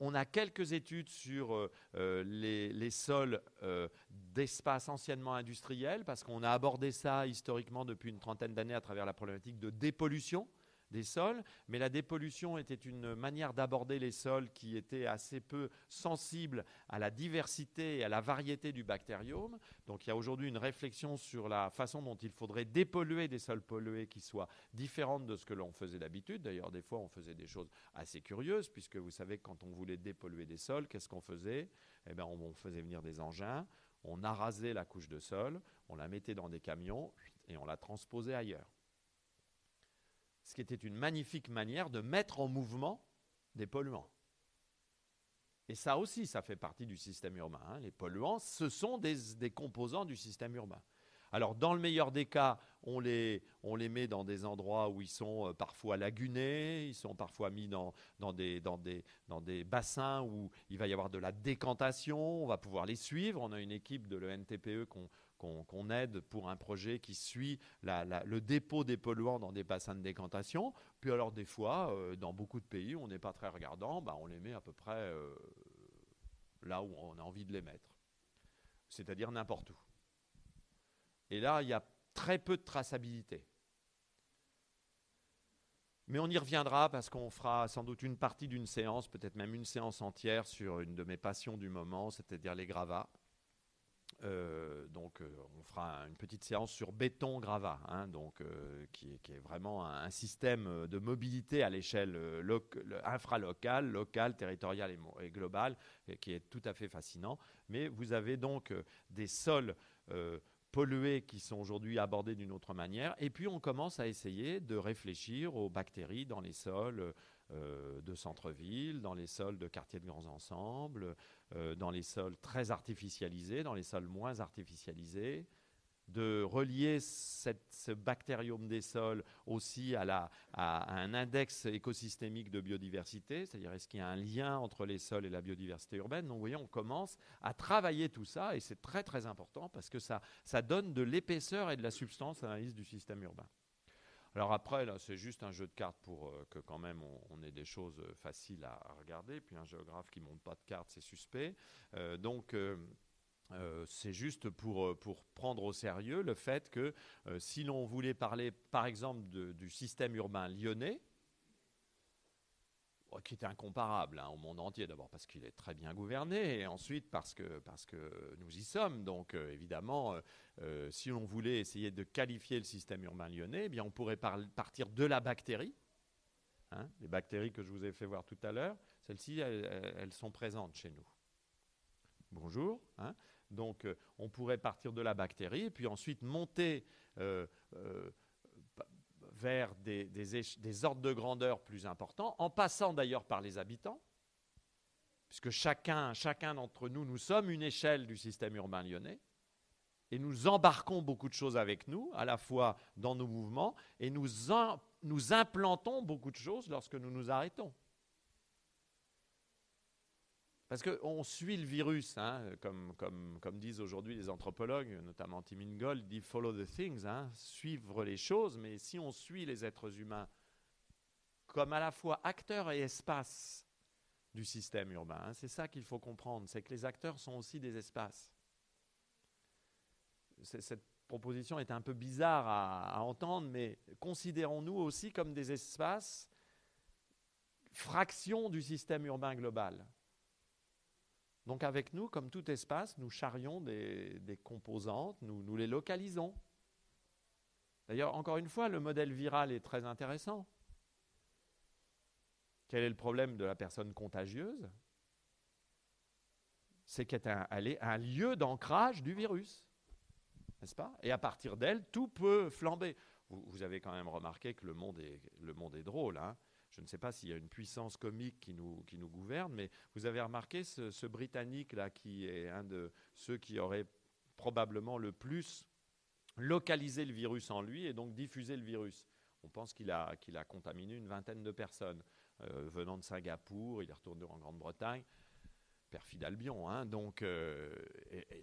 on, a quelques études sur les, les, sols d'espace anciennement industriels, parce qu'on a abordé ça historiquement depuis une trentaine d'années à travers la problématique de dépollution des sols, mais la dépollution était une manière d'aborder les sols qui était assez peu sensible à la diversité et à la variété du bactériome. Donc il y a aujourd'hui une réflexion sur la façon dont il faudrait dépolluer des sols pollués qui soient différentes de ce que l'on faisait d'habitude. D'ailleurs, des fois, on faisait des choses assez curieuses, puisque vous savez quand on voulait dépolluer des sols, qu'est-ce qu'on faisait? Eh bien, on faisait venir des engins, on arasait la couche de sol, on la mettait dans des camions et on la transposait ailleurs ce qui était une magnifique manière de mettre en mouvement des polluants. Et ça aussi, ça fait partie du système urbain. Hein. Les polluants, ce sont des, composants du système urbain. Alors, dans le meilleur des cas, on les, met dans des endroits où ils sont euh, parfois lagunés, ils sont parfois mis dans, dans, des, dans, des, dans des bassins où il va y avoir de la décantation, on va pouvoir les suivre. On a une équipe de l'ENTPE qu'on qu'on aide pour un projet qui suit le dépôt des polluants dans des bassins de décantation. Puis alors des fois, euh, dans beaucoup de pays, on n'est pas très regardant, bah, on les met à peu près euh, là où on a envie de les mettre, c'est-à-dire n'importe où. Et là, il y a très peu de traçabilité. Mais on y reviendra parce qu'on fera sans doute une partie d'une séance, peut-être même une séance entière sur une de mes passions du moment, c'est-à-dire les gravats. Euh, donc, euh, on fera une petite séance sur béton gravat, hein, donc euh, qui, est, vraiment un, système de mobilité à l'échelle infralocale, locale, territoriale et, et globale, qui est tout à fait fascinant. Mais vous avez donc des sols pollués qui sont aujourd'hui abordés d'une autre manière, et puis on commence à essayer de réfléchir aux bactéries dans les sols euh, de centre-ville, dans les sols de quartiers de grands ensembles, euh, dans les sols très artificialisés, dans les sols moins artificialisés, de relier ce bactériome des sols aussi à, un index écosystémique de biodiversité, c'est-à-dire est-ce qu'il y a un lien entre les sols et la biodiversité urbaine? Donc vous voyez, on commence à travailler tout ça et c'est très très important parce que ça donne de l'épaisseur et de la substance à l'analyse du système urbain. Alors après, là, c'est juste un jeu de cartes pour euh, que quand même on, ait des choses euh, faciles à, regarder. Puis un géographe qui monte pas de cartes, c'est suspect. Euh, donc c'est juste pour, pour prendre au sérieux le fait que si l'on voulait parler, par exemple, du système urbain lyonnais, qui est incomparable hein, au monde entier, d'abord parce qu'il est très bien gouverné, et ensuite parce que, parce que nous y sommes. Donc euh, évidemment, euh, euh, si on voulait essayer de qualifier le système urbain lyonnais, eh bien, on pourrait partir de la bactérie. Hein, les bactéries que je vous ai fait voir tout à l'heure, celles-ci, elles, sont présentes chez nous. Bonjour. Hein. donc on pourrait partir de la bactérie, et puis ensuite monter vers des, ordres de grandeur plus importants, en passant d'ailleurs par les habitants, puisque chacun, chacun d'entre nous, nous sommes une échelle du système urbain lyonnais, et nous embarquons beaucoup de choses avec nous, à la fois dans nos mouvements, et nous, nous implantons beaucoup de choses lorsque nous nous arrêtons. Parce qu'on suit le virus, hein, comme, disent aujourd'hui les anthropologues, notamment Tim Ingold, dit follow the things, hein, suivre les choses, mais si on suit les êtres humains comme à la fois acteurs et espace du système urbain, hein, c'est ça qu'il faut comprendre, c'est que les acteurs sont aussi des espaces. Cette proposition est un peu bizarre à entendre, mais considérons-nous aussi comme des espaces, fractions du système urbain global. Donc avec nous, comme tout espace, nous charrions des, composantes, nous, les localisons. D'ailleurs, encore une fois, le modèle viral est très intéressant. Quel est le problème de la personne contagieuse? C'est qu'elle est un lieu d'ancrage du virus, n'est-ce pas? Et à partir d'elle, tout peut flamber. Vous, avez quand même remarqué que le monde est, le monde est drôle. Hein je ne sais pas s'il y a une puissance comique qui nous, gouverne, mais vous avez remarqué ce, Britannique-là, qui est un de ceux qui aurait probablement le plus localisé le virus en lui et donc diffusé le virus. On pense qu'il a, qu'il a contaminé une vingtaine de personnes euh, venant de Singapour, il est retourné en Grande-Bretagne perfide Albion. Hein. donc, euh,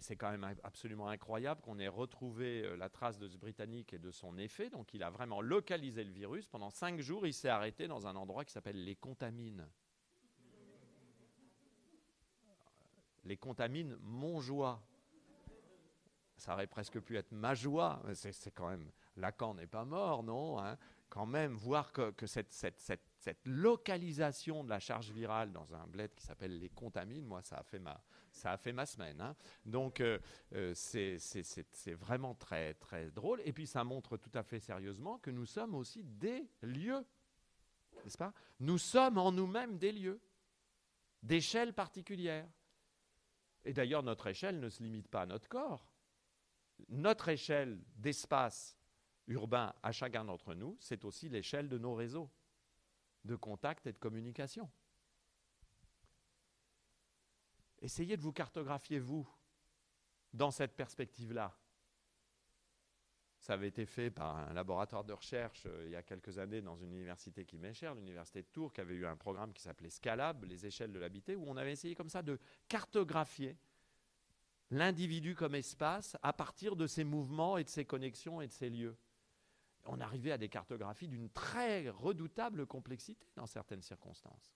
c'est quand même absolument incroyable qu'on ait retrouvé euh, la trace de ce Britannique et de son effet. Donc, il a vraiment localisé le virus. Pendant cinq jours, il s'est arrêté dans un endroit qui s'appelle les Contamines. Les Contamines Montjoie. Ça aurait presque pu être ma joie. C'est quand même. Lacan n'est pas mort, non hein. Quand même, voir que, cette, cette localisation de la charge virale dans un bled qui s'appelle les contamines, moi, ça a fait ma, semaine. Donc, c'est vraiment très, très drôle. Et puis, ça montre tout à fait sérieusement que nous sommes aussi des lieux. N'est-ce pas? Nous sommes en nous-mêmes des lieux, d'échelle particulière. Et d'ailleurs, notre échelle ne se limite pas à notre corps. Notre échelle d'espace urbain à chacun d'entre nous, c'est aussi l'échelle de nos réseaux de contact et de communication. Essayez de vous cartographier, vous, dans cette perspective-là. Ça avait été fait par un laboratoire de recherche euh, il y a quelques années dans une université qui m'est chère, l'université de Tours, qui avait eu un programme qui s'appelait Scalab, les échelles de l'habité, où on avait essayé comme ça de cartographier l'individu comme espace à partir de ses mouvements et de ses connexions et de ses lieux on arrivait à des cartographies d'une très redoutable complexité dans certaines circonstances.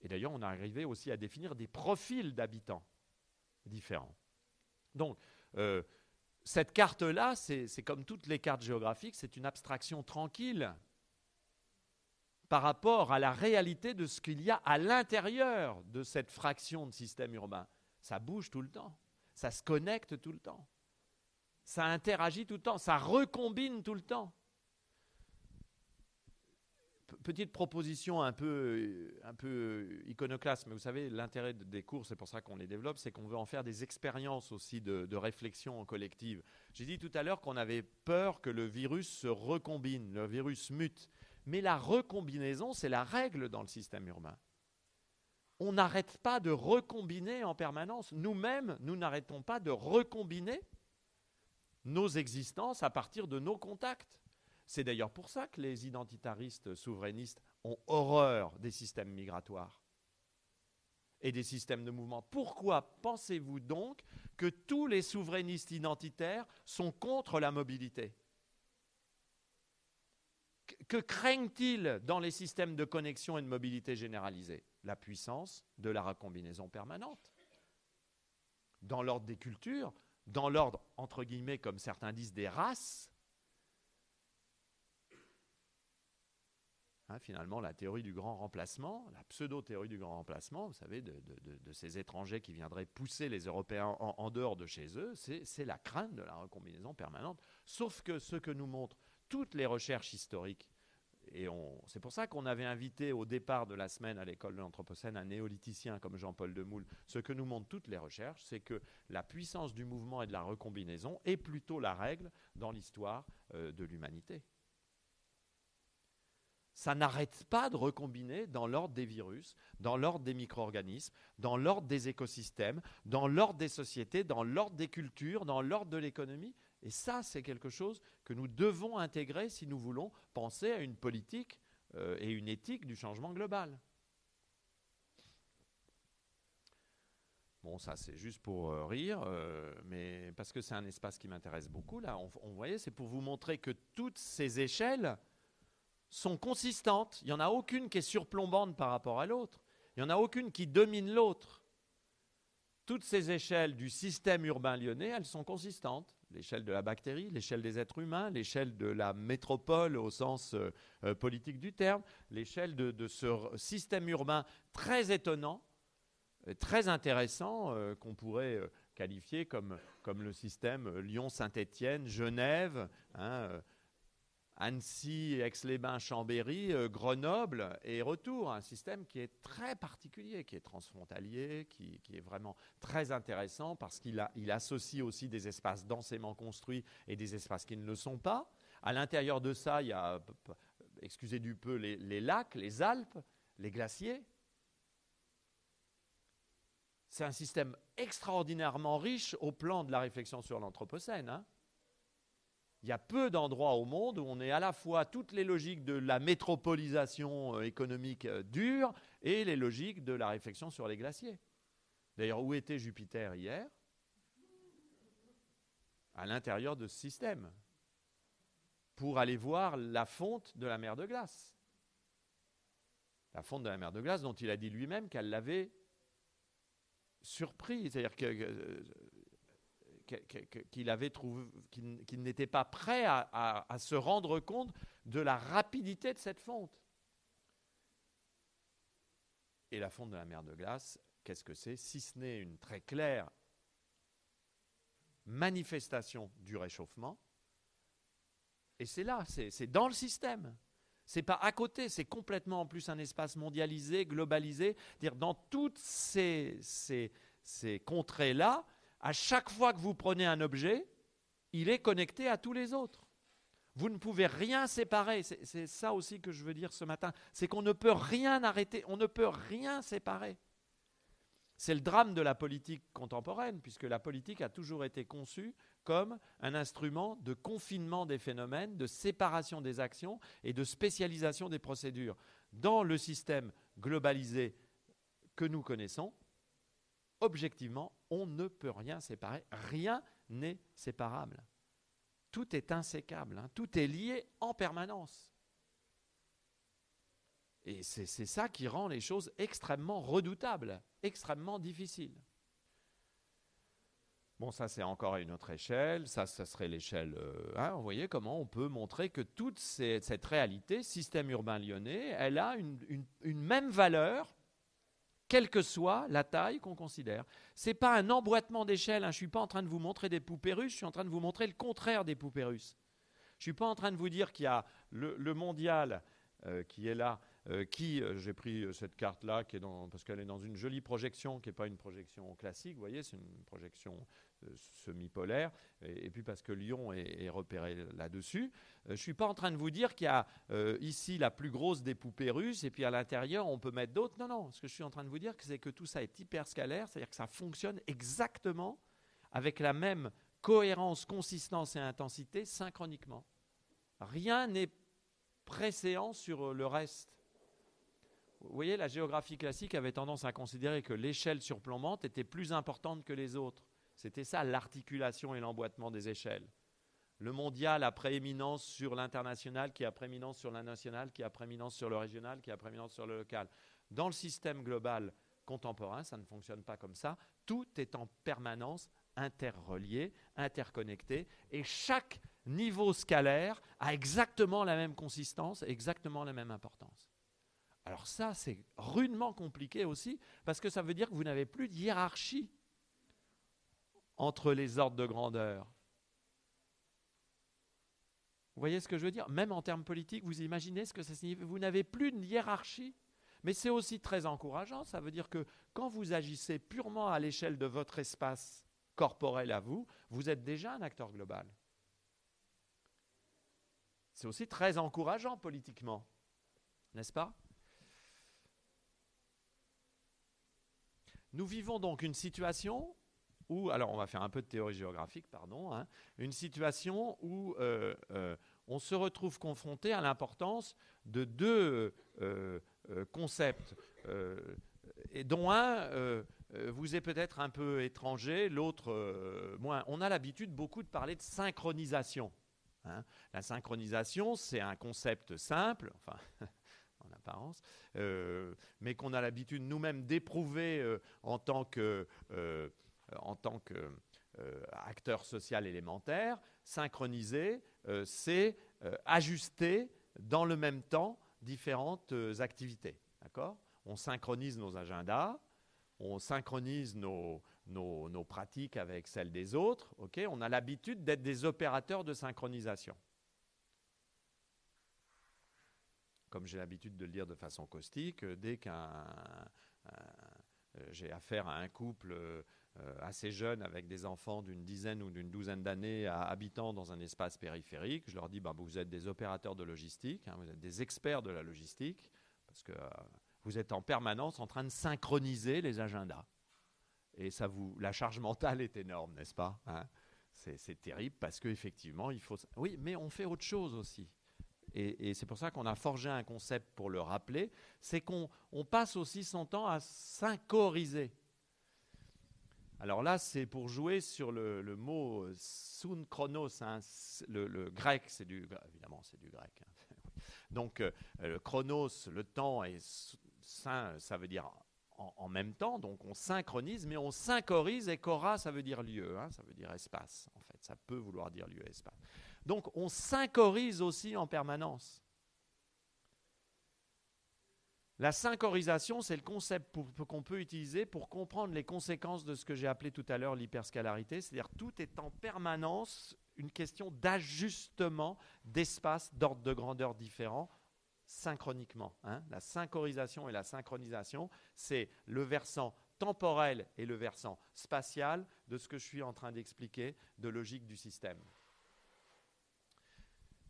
Et d'ailleurs, on arrivait aussi à définir des profils d'habitants différents. Donc, euh, cette carte-là, c'est comme toutes les cartes géographiques, c'est une abstraction tranquille par rapport à la réalité de ce qu'il y a à l'intérieur de cette fraction de système urbain. Ça bouge tout le temps, ça se connecte tout le temps ça interagit tout le temps, ça recombine tout le temps. Petite proposition un peu, un iconoclaste, mais vous savez, l'intérêt des cours, c'est pour ça qu'on les développe, c'est qu'on veut en faire des expériences aussi de, de réflexion collective. J'ai dit tout à l'heure qu'on avait peur que le virus se recombine, le virus mute. Mais la recombinaison, c'est la règle dans le système urbain. On n'arrête pas de recombiner en permanence. Nous-mêmes, nous n'arrêtons pas de recombiner nos existences à partir de nos contacts. C'est d'ailleurs pour ça que les identitaristes souverainistes ont horreur des systèmes migratoires et des systèmes de mouvement. Pourquoi pensez-vous donc que tous les souverainistes identitaires sont contre la mobilité? Que craignent-ils dans les systèmes de connexion et de mobilité généralisée? La puissance de la recombinaison permanente. Dans l'ordre des cultures, dans l'ordre, entre guillemets, comme certains disent, des races, hein, finalement, la théorie du grand remplacement, la pseudo-théorie du grand remplacement, vous savez, de, ces étrangers qui viendraient pousser les Européens en, dehors de chez eux, c'est la crainte de la recombinaison permanente. Sauf que ce que nous montrent toutes les recherches historiques et c'est pour ça qu'on avait invité au départ de la semaine à l'école de l'Anthropocène un néolithicien comme Jean-Paul Demoule. Ce que nous montrent toutes les recherches, c'est que la puissance du mouvement et de la recombinaison est plutôt la règle dans l'histoire euh, de l'humanité. Ça n'arrête pas de recombiner dans l'ordre des virus, dans l'ordre des micro-organismes, dans l'ordre des écosystèmes, dans l'ordre des sociétés, dans l'ordre des cultures, dans l'ordre de l'économie. Et ça, c'est quelque chose que nous devons intégrer si nous voulons penser à une politique euh, et une éthique du changement global. Bon, ça c'est juste pour euh, rire, euh, mais parce que c'est un espace qui m'intéresse beaucoup. Là, on, on voyait, c'est pour vous montrer que toutes ces échelles sont consistantes. Il n'y en a aucune qui est surplombante par rapport à l'autre. Il n'y en a aucune qui domine l'autre. Toutes ces échelles du système urbain lyonnais, elles sont consistantes. L'échelle de la bactérie, l'échelle des êtres humains, l'échelle de la métropole au sens euh, politique du terme, l'échelle de, ce système urbain très étonnant euh, très intéressant euh, qu'on pourrait euh, qualifier comme, comme le système Lyon-Saint-Étienne, Genève, hein, Annecy, Aix-les-Bains, Chambéry, Grenoble et retour. Un système qui est très particulier, qui est transfrontalier, qui, est vraiment très intéressant parce qu'il il associe aussi des espaces densément construits et des espaces qui ne le sont pas. À l'intérieur de ça, il y a, excusez du peu, les, les lacs, les Alpes, les glaciers, c'est un système extraordinairement riche au plan de la réflexion sur l'Anthropocène. Hein. Il y a peu d'endroits au monde où on est à la fois toutes les logiques de la métropolisation euh, économique euh, dure et les logiques de la réflexion sur les glaciers. D'ailleurs, où était Jupiter hier? À l'intérieur de ce système, pour aller voir la fonte de la mer de glace. La fonte de la mer de glace dont il a dit lui-même qu'elle l'avait surpris, c'est-à-dire qu'il avait trouvé, qu'il n'était pas prêt à, à, se rendre compte de la rapidité de cette fonte. Et la fonte de la mer de glace, qu'est-ce que c'est? Si ce n'est une très claire manifestation du réchauffement. Et c'est là, c'est dans le système. C'est pas à côté, c'est complètement en plus un espace mondialisé, globalisé. Dire dans toutes ces, ces, ces contrées-là, à chaque fois que vous prenez un objet, il est connecté à tous les autres. Vous ne pouvez rien séparer. C'est ça aussi que je veux dire ce matin. C'est qu'on ne peut rien arrêter, on ne peut rien séparer. C'est le drame de la politique contemporaine, puisque la politique a toujours été conçue comme un instrument de confinement des phénomènes, de séparation des actions et de spécialisation des procédures. Dans le système globalisé que nous connaissons, objectivement, on ne peut rien séparer. Rien n'est séparable. Tout est insécable, hein. tout est lié en permanence. Et c'est ça qui rend les choses extrêmement redoutables, extrêmement difficiles. Bon, ça c'est encore à une autre échelle, ça, ça serait l'échelle... Euh, hein, vous voyez comment on peut montrer que toute cette réalité, système urbain lyonnais, elle a une, une, même valeur, quelle que soit la taille qu'on considère. Ce n'est pas un emboîtement d'échelle, hein, je ne suis pas en train de vous montrer des poupées russes, je suis en train de vous montrer le contraire des poupées russes. Je ne suis pas en train de vous dire qu'il y a le, mondial euh, qui est là, euh, qui, euh, j'ai pris cette carte-là, parce qu'elle est dans une jolie projection, qui n'est pas une projection classique, vous voyez, c'est une projection semi-polaire, et, puis parce que Lyon est, repéré là-dessus. je ne suis pas en train de vous dire qu'il y a ici la plus grosse des poupées russes, et puis à l'intérieur, on peut mettre d'autres. Non, non, ce que je suis en train de vous dire, c'est que tout ça est hyperscalaire, c'est-à-dire que ça fonctionne exactement avec la même cohérence, consistance et intensité synchroniquement. Rien n'est préséant sur le reste. Vous voyez, la géographie classique avait tendance à considérer que l'échelle surplombante était plus importante que les autres. C'était ça l'articulation et l'emboîtement des échelles. Le mondial a prééminence sur l'international, qui a prééminence sur la nationale, qui a prééminence sur le régional, qui a prééminence sur le local. Dans le système global contemporain, ça ne fonctionne pas comme ça. Tout est en permanence interrelié, interconnecté, et chaque niveau scalaire a exactement la même consistance, exactement la même importance. Alors ça, c'est rudement compliqué aussi, parce que ça veut dire que vous n'avez plus de hiérarchie entre les ordres de grandeur. Vous voyez ce que je veux dire? Même en termes politiques, vous imaginez ce que ça signifie Vous n'avez plus de hiérarchie. Mais c'est aussi très encourageant. Ça veut dire que quand vous agissez purement à l'échelle de votre espace corporel à vous, vous êtes déjà un acteur global. C'est aussi très encourageant politiquement, n'est-ce pas? Nous vivons donc une situation où, alors on va faire un peu de théorie géographique, pardon, hein, une situation où euh, euh, on se retrouve confronté à l'importance de deux euh, concepts, dont un vous est peut-être un peu étranger, l'autre moins. On a l'habitude beaucoup de parler de synchronisation. Hein. La synchronisation, c'est un concept simple, enfin, en apparence, mais qu'on a l'habitude nous-mêmes d'éprouver en tant que, en tant que acteur social élémentaire. Synchroniser, c'est ajuster dans le même temps différentes euh, activités. D'accord? On synchronise nos agendas, on synchronise nos, nos, pratiques avec celles des autres. on a l'habitude d'être des opérateurs de synchronisation. Comme j'ai l'habitude de le dire de façon caustique, euh, dès qu'un euh, j'ai affaire à un couple euh, assez jeunes avec des enfants d'une dizaine ou d'une douzaine d'années habitant dans un espace périphérique. Je leur dis, bah, vous êtes des opérateurs de logistique, hein, vous êtes des experts de la logistique, parce que euh, vous êtes en permanence en train de synchroniser les agendas. Et ça vous, la charge mentale est énorme, n'est-ce pas hein? C'est, terrible parce qu'effectivement, il faut... Oui, mais on fait autre chose aussi. Et, c'est pour ça qu'on a forgé un concept pour le rappeler, c'est qu'on on passe aussi son temps à synchroniser. Alors là, c'est pour jouer sur le, mot euh, synchronos. Hein, le, grec, c'est du évidemment c'est du grec. Hein. Donc euh, le chronos, le temps, et ça veut dire en, même temps. Donc on synchronise, mais on synchorise et chora, ça veut dire lieu, hein, ça veut dire espace. En fait, ça peut vouloir dire lieu, espace. Donc on synchorise aussi en permanence. La synchorisation, c'est le concept qu'on peut utiliser pour comprendre les conséquences de ce que j'ai appelé tout à l'heure l'hyperscalarité, c'est-à-dire tout est en permanence une question d'ajustement d'espace d'ordre de grandeur différent synchroniquement. Hein. La synchorisation et la synchronisation, c'est le versant temporel et le versant spatial de ce que je suis en train d'expliquer de logique du système.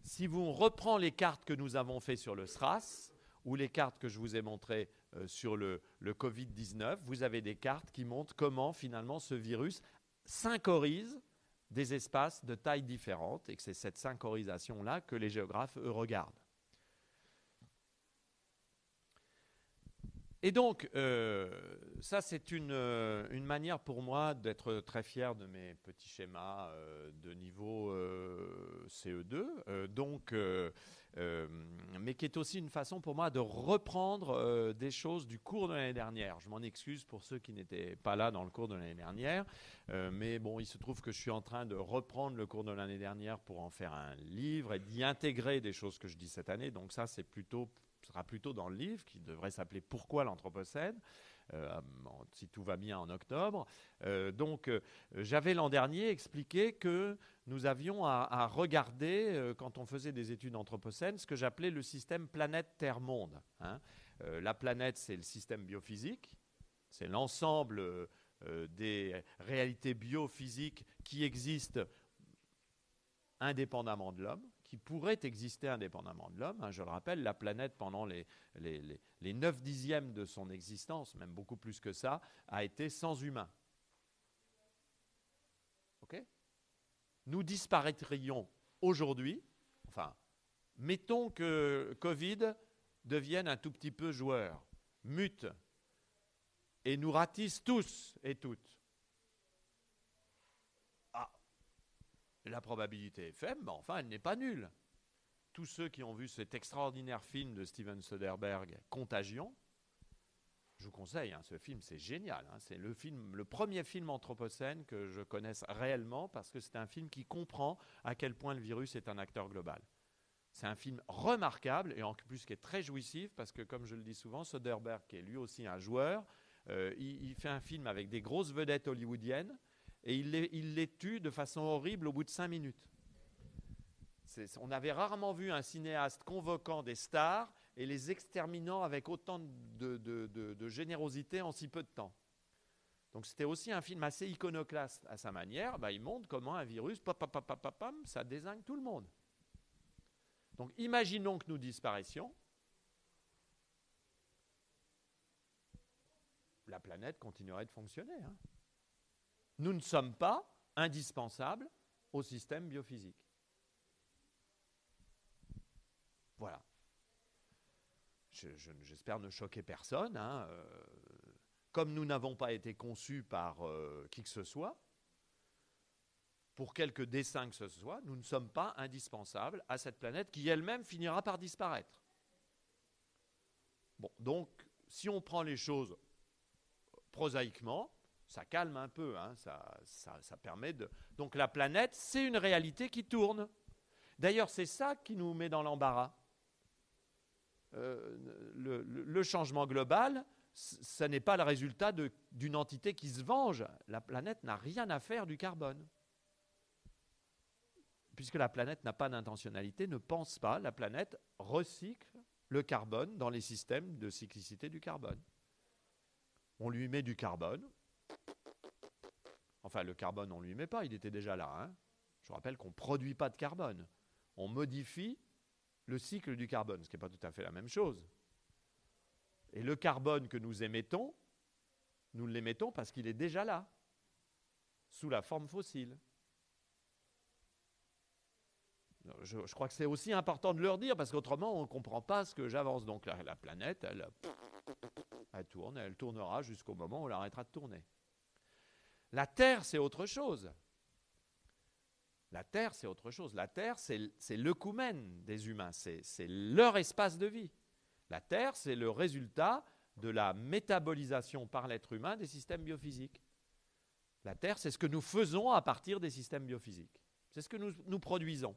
Si vous reprenez les cartes que nous avons faites sur le SRAS, ou les cartes que je vous ai montrées euh, sur le, Covid-19, vous avez des cartes qui montrent comment finalement ce virus synchorise des espaces de taille différente et que c'est cette synchorisation-là que les géographes, regardent. Et donc, euh, ça, c'est une, euh, une, manière pour moi d'être très fier de mes petits schémas de niveau CE2. donc, euh, mais qui est aussi une façon pour moi de reprendre euh, des choses du cours de l'année dernière. Je m'en excuse pour ceux qui n'étaient pas là dans le cours de l'année dernière, euh, mais bon, il se trouve que je suis en train de reprendre le cours de l'année dernière pour en faire un livre et d'y intégrer des choses que je dis cette année. Donc ça, c'est plutôt sera plutôt dans le livre qui devrait s'appeler Pourquoi l'Anthropocène? Si tout va bien en octobre. Euh, donc, euh, j'avais l'an dernier expliqué que nous avions à, regarder, quand on faisait des études anthropocènes, ce que j'appelais le système planète-terre-monde. Hein. la planète, c'est le système biophysique, c'est l'ensemble des réalités biophysiques qui existent indépendamment de l'homme qui pourrait exister indépendamment de l'homme. Hein, je le rappelle, la planète, pendant les, les, les, 9 dixièmes de son existence, même beaucoup plus que ça, a été sans humain. OK? Nous disparaîtrions aujourd'hui, enfin, mettons que Covid devienne un tout petit peu joueur, mute, et nous ratisse tous et toutes. La probabilité est faible, mais enfin, elle n'est pas nulle. Tous ceux qui ont vu cet extraordinaire film de Steven Soderbergh, Contagion, je vous conseille, hein, ce film, c'est génial. Hein. c'est le, le premier film anthropocène que je connaisse réellement parce que c'est un film qui comprend à quel point le virus est un acteur global. C'est un film remarquable et en plus qui est très jouissif parce que, comme je le dis souvent, Soderbergh, qui est lui aussi un joueur, euh, il, fait un film avec des grosses vedettes hollywoodiennes et il les, tue de façon horrible au bout de cinq minutes. On avait rarement vu un cinéaste convoquant des stars et les exterminant avec autant de, générosité en si peu de temps. Donc c'était aussi un film assez iconoclaste à sa manière. Bah, il montre comment un virus, ça désigne tout le monde. Donc imaginons que nous disparaissions. La planète continuerait de fonctionner. Hein nous ne sommes pas indispensables au système biophysique. Voilà. J'espère ne choquer personne. Hein, euh, comme nous n'avons pas été conçus par euh, qui que ce soit, pour quelque dessein que ce soit, nous ne sommes pas indispensables à cette planète qui elle-même finira par disparaître. Bon, donc, si on prend les choses prosaïquement, ça calme un peu, hein, ça, ça, permet de... Donc la planète, c'est une réalité qui tourne. D'ailleurs, c'est ça qui nous met dans l'embarras. Euh, le, changement global, ce n'est pas le résultat d'une entité qui se venge. La planète n'a rien à faire du carbone. Puisque la planète n'a pas d'intentionnalité, ne pense pas, la planète recycle le carbone dans les systèmes de cyclicité du carbone. On lui met du carbone. Enfin, le carbone, on ne lui met pas, il était déjà là. Hein. Je rappelle qu'on ne produit pas de carbone. On modifie le cycle du carbone, ce qui n'est pas tout à fait la même chose. Et le carbone que nous émettons, nous l'émettons parce qu'il est déjà là, sous la forme fossile. Je, crois que c'est aussi important de leur dire, parce qu'autrement, on ne comprend pas ce que j'avance. Donc la, planète, elle, elle tourne, elle tournera jusqu'au moment où elle arrêtera de tourner. La Terre, c'est autre chose. La Terre, c'est autre chose. La Terre, c'est l'œcumène des humains, c'est leur espace de vie. La Terre, c'est le résultat de la métabolisation par l'être humain des systèmes biophysiques. La Terre, c'est ce que nous faisons à partir des systèmes biophysiques. C'est ce que nous, nous produisons.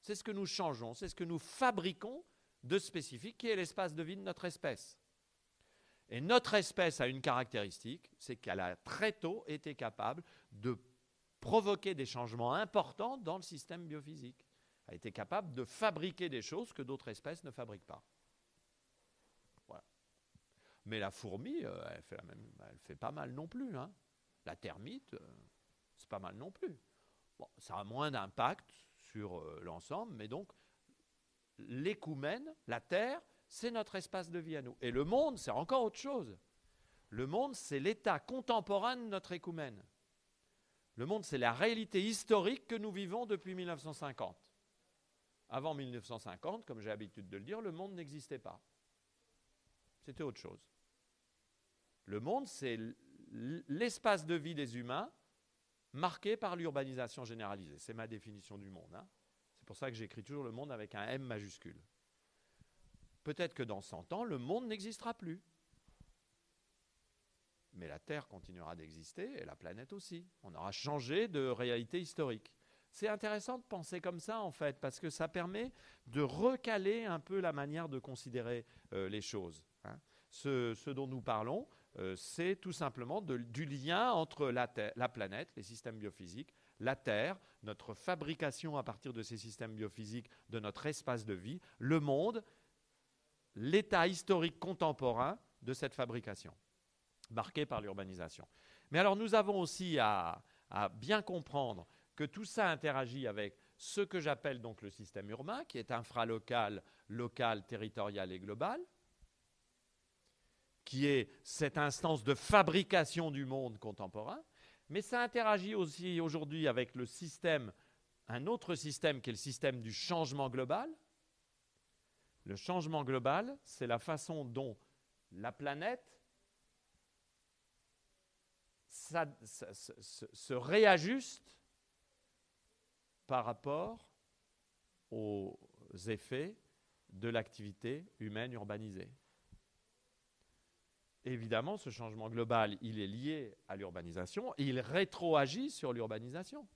C'est ce que nous changeons. C'est ce que nous fabriquons de spécifique, qui est l'espace de vie de notre espèce. Et notre espèce a une caractéristique, c'est qu'elle a très tôt été capable de provoquer des changements importants dans le système biophysique. Elle a été capable de fabriquer des choses que d'autres espèces ne fabriquent pas. Voilà. Mais la fourmi, euh, elle, fait la même, elle fait pas mal non plus. Hein. La termite, euh, c'est pas mal non plus. Ça a moins d'impact sur euh, l'ensemble, mais donc l'écoumène, la Terre, c'est notre espace de vie à nous. Et le monde, c'est encore autre chose. Le monde, c'est l'état contemporain de notre écoumène. Le monde, c'est la réalité historique que nous vivons depuis 1950. Avant 1950, comme j'ai l'habitude de le dire, le monde n'existait pas. C'était autre chose. Le monde, c'est l'espace de vie des humains marqué par l'urbanisation généralisée. C'est ma définition du monde. Hein. C'est pour ça que j'écris toujours le monde avec un M majuscule. Peut-être que dans 100 ans, le monde n'existera plus. Mais la Terre continuera d'exister et la planète aussi. On aura changé de réalité historique. C'est intéressant de penser comme ça, en fait, parce que ça permet de recaler un peu la manière de considérer euh, les choses. Hein. Ce, dont nous parlons, euh, c'est tout simplement du lien entre la, la planète, les systèmes biophysiques, la Terre, notre fabrication à partir de ces systèmes biophysiques de notre espace de vie, le monde l'état historique contemporain de cette fabrication, marqué par l'urbanisation. Mais alors nous avons aussi à, bien comprendre que tout ça interagit avec ce que j'appelle donc le système urbain, qui est infralocal, local, territorial et global, qui est cette instance de fabrication du monde contemporain, mais ça interagit aussi aujourd'hui avec le système, un autre système qui est le système du changement global, le changement global, c'est la façon dont la planète se réajuste par rapport aux effets de l'activité humaine urbanisée. Évidemment, ce changement global, il est lié à l'urbanisation il rétroagit sur l'urbanisation.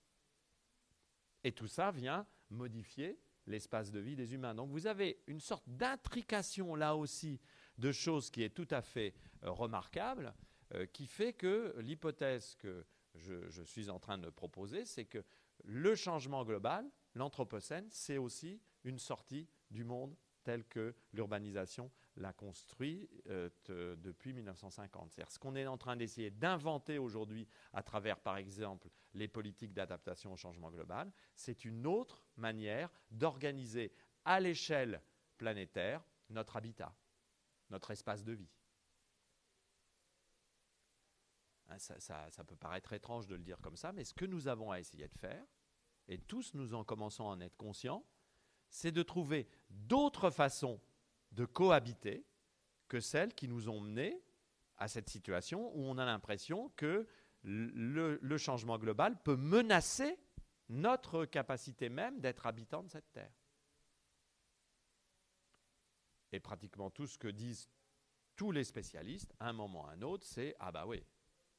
Et tout ça vient modifier l'espace de vie des humains. Donc vous avez une sorte d'intrication là aussi de choses qui est tout à fait euh, remarquable, euh, qui fait que l'hypothèse que je, je, suis en train de proposer, c'est que le changement global, l'Anthropocène, c'est aussi une sortie du monde tel que l'urbanisation l'a construit euh, depuis 1950. C'est-à-dire ce qu'on est en train d'essayer d'inventer aujourd'hui à travers, par exemple, les politiques d'adaptation au changement global, c'est une autre manière d'organiser à l'échelle planétaire notre habitat, notre espace de vie. Hein, ça, ça, peut paraître étrange de le dire comme ça, mais ce que nous avons à essayer de faire, et tous nous en commençons à en être conscients, c'est de trouver d'autres façons de cohabiter que celles qui nous ont menés à cette situation où on a l'impression que le, changement global peut menacer notre capacité même d'être habitant de cette Terre. Et pratiquement tout ce que disent tous les spécialistes, à un moment ou à un autre, c'est Ah bah oui,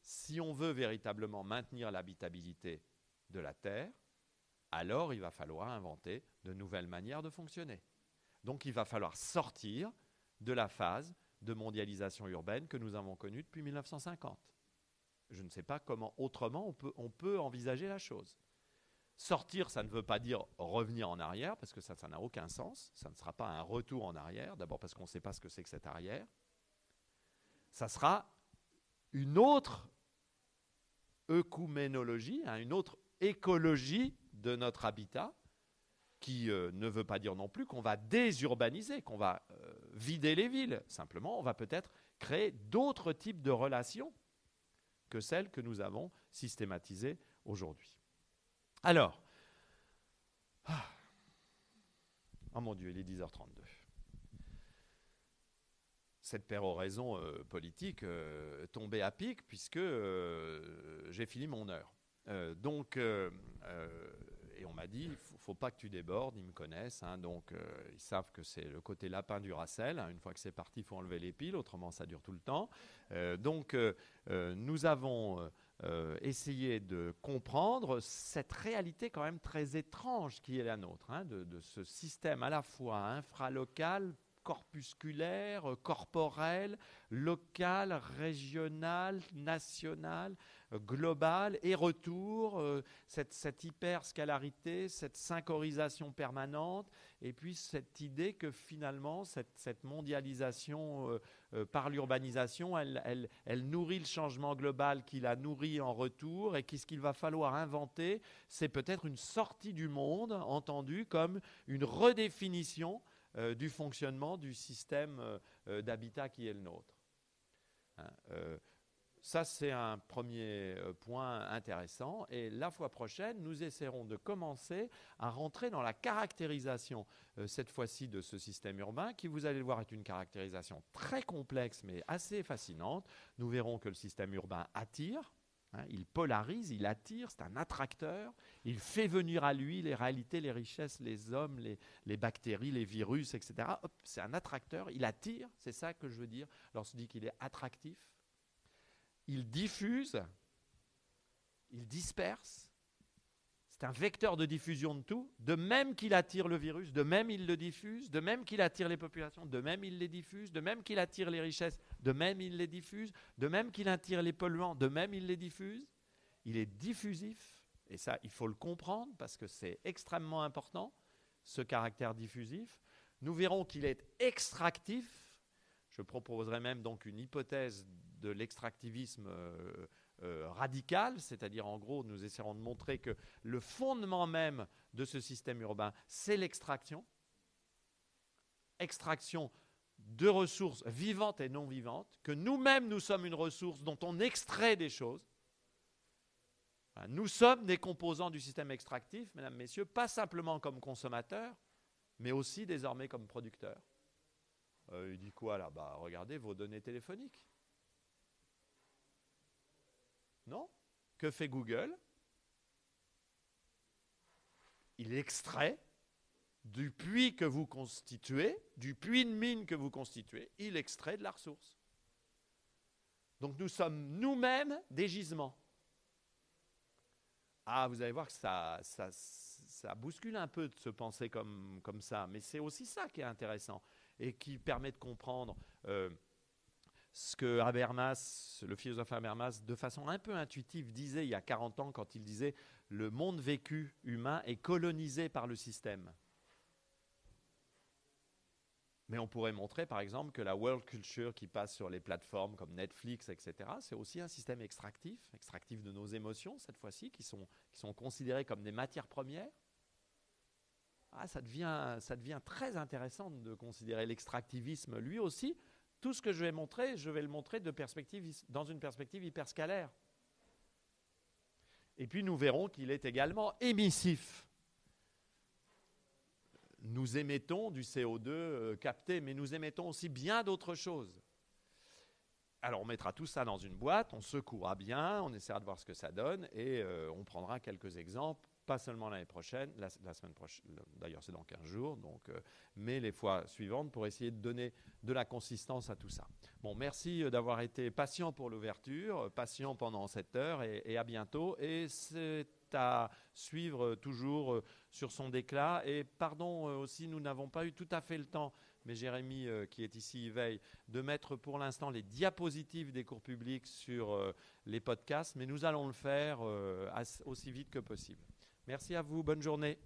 si on veut véritablement maintenir l'habitabilité de la Terre, alors il va falloir inventer de nouvelles manières de fonctionner. Donc il va falloir sortir de la phase de mondialisation urbaine que nous avons connue depuis 1950. Je ne sais pas comment autrement on peut, envisager la chose. Sortir, ça ne veut pas dire revenir en arrière, parce que ça, n'a aucun sens. Ça ne sera pas un retour en arrière, d'abord parce qu'on ne sait pas ce que c'est que cet arrière. Ça sera une autre œcuménologie, hein, une autre écologie de notre habitat, qui euh, ne veut pas dire non plus qu'on va désurbaniser, qu'on va euh, vider les villes. Simplement, on va peut-être créer d'autres types de relations que celles que nous avons systématisées aujourd'hui. Alors, ah, oh mon Dieu, il est 10h32. Cette péroraison euh, politique tombait à pic puisque j'ai fini mon heure. donc, et on m'a dit, il ne faut, pas que tu débordes, ils me connaissent, hein, donc euh, ils savent que c'est le côté lapin du Racel. Hein. une fois que c'est parti, il faut enlever les piles, autrement ça dure tout le temps. Euh, donc euh, nous avons essayé de comprendre cette réalité quand même très étrange qui est la nôtre, hein, de, ce système à la fois infralocal, corpusculaire, corporel, local, régional, national, global et retour, euh, cette, cette hyperscalarité, cette synchorisation permanente, et puis cette idée que finalement, cette, mondialisation euh, euh, par l'urbanisation, elle, elle, nourrit le changement global qui la nourrit en retour, et qu'est-ce qu'il va falloir inventer C'est peut-être une sortie du monde, entendue comme une redéfinition du fonctionnement du système d'habitat qui est le nôtre. Hein, ça, c'est un premier euh, point intéressant. Et la fois prochaine, nous essaierons de commencer à rentrer dans la caractérisation, euh, cette fois-ci, de ce système urbain, qui, vous allez le voir, est une caractérisation très complexe, mais assez fascinante. Nous verrons que le système urbain attire. Hein, il polarise, il attire, c'est un attracteur. Il fait venir à lui les réalités, les richesses, les hommes, les, bactéries, les virus, etc. C'est un attracteur, il attire, c'est ça que je veux dire lorsque je dis qu'il est attractif il diffuse, il disperse. C'est un vecteur de diffusion de tout, de même qu'il attire le virus, de même il le diffuse, de même qu'il attire les populations, de même il les diffuse, de même qu'il attire les richesses, de même il les diffuse, de même qu'il attire les polluants, de même il les diffuse. Il est diffusif, et ça il faut le comprendre parce que c'est extrêmement important, ce caractère diffusif. Nous verrons qu'il est extractif. Je proposerai même donc une hypothèse de l'extractivisme euh, euh, radical, c'est-à-dire en gros, nous essaierons de montrer que le fondement même de ce système urbain, c'est l'extraction. Extraction de ressources vivantes et non vivantes, que nous-mêmes nous sommes une ressource dont on extrait des choses. Nous sommes des composants du système extractif, mesdames, messieurs, pas simplement comme consommateurs, mais aussi désormais comme producteurs. Euh, il dit quoi là? Bah regardez vos données téléphoniques. Non Que fait Google? Il extrait du puits que vous constituez, du puits de mine que vous constituez, il extrait de la ressource. Donc nous sommes nous-mêmes des gisements. Ah, vous allez voir que ça, ça, bouscule un peu de se penser comme, comme ça, mais c'est aussi ça qui est intéressant et qui permet de comprendre euh, ce que Habermas, le philosophe Habermas, de façon un peu intuitive, disait il y a 40 ans quand il disait le monde vécu humain est colonisé par le système. Mais on pourrait montrer par exemple que la world culture qui passe sur les plateformes comme Netflix, etc., c'est aussi un système extractif, extractif de nos émotions cette fois-ci, qui sont, considérées comme des matières premières. Ah, devient, ça devient très intéressant de considérer l'extractivisme lui aussi tout ce que je vais montrer, je vais le montrer dans une perspective hyperscalaire. Et puis nous verrons qu'il est également émissif. Nous émettons du CO2 euh, capté, mais nous émettons aussi bien d'autres choses. alors on mettra tout ça dans une boîte, on secouera bien, on essaiera de voir ce que ça donne et euh, on prendra quelques exemples, pas seulement l'année prochaine, la, semaine prochaine, d'ailleurs c'est dans 15 jours, donc, euh, mais les fois suivantes pour essayer de donner de la consistance à tout ça. Bon, merci euh, d'avoir été patient pour l'ouverture, patient pendant cette heure et, et à bientôt. Et c'est à suivre toujours sur son déclat. Et pardon aussi, nous n'avons pas eu tout à fait le temps mais Jérémy, euh, qui est ici, veille de mettre pour l'instant les diapositives des cours publics sur euh, les podcasts, mais nous allons le faire euh, aussi vite que possible. Merci à vous, bonne journée.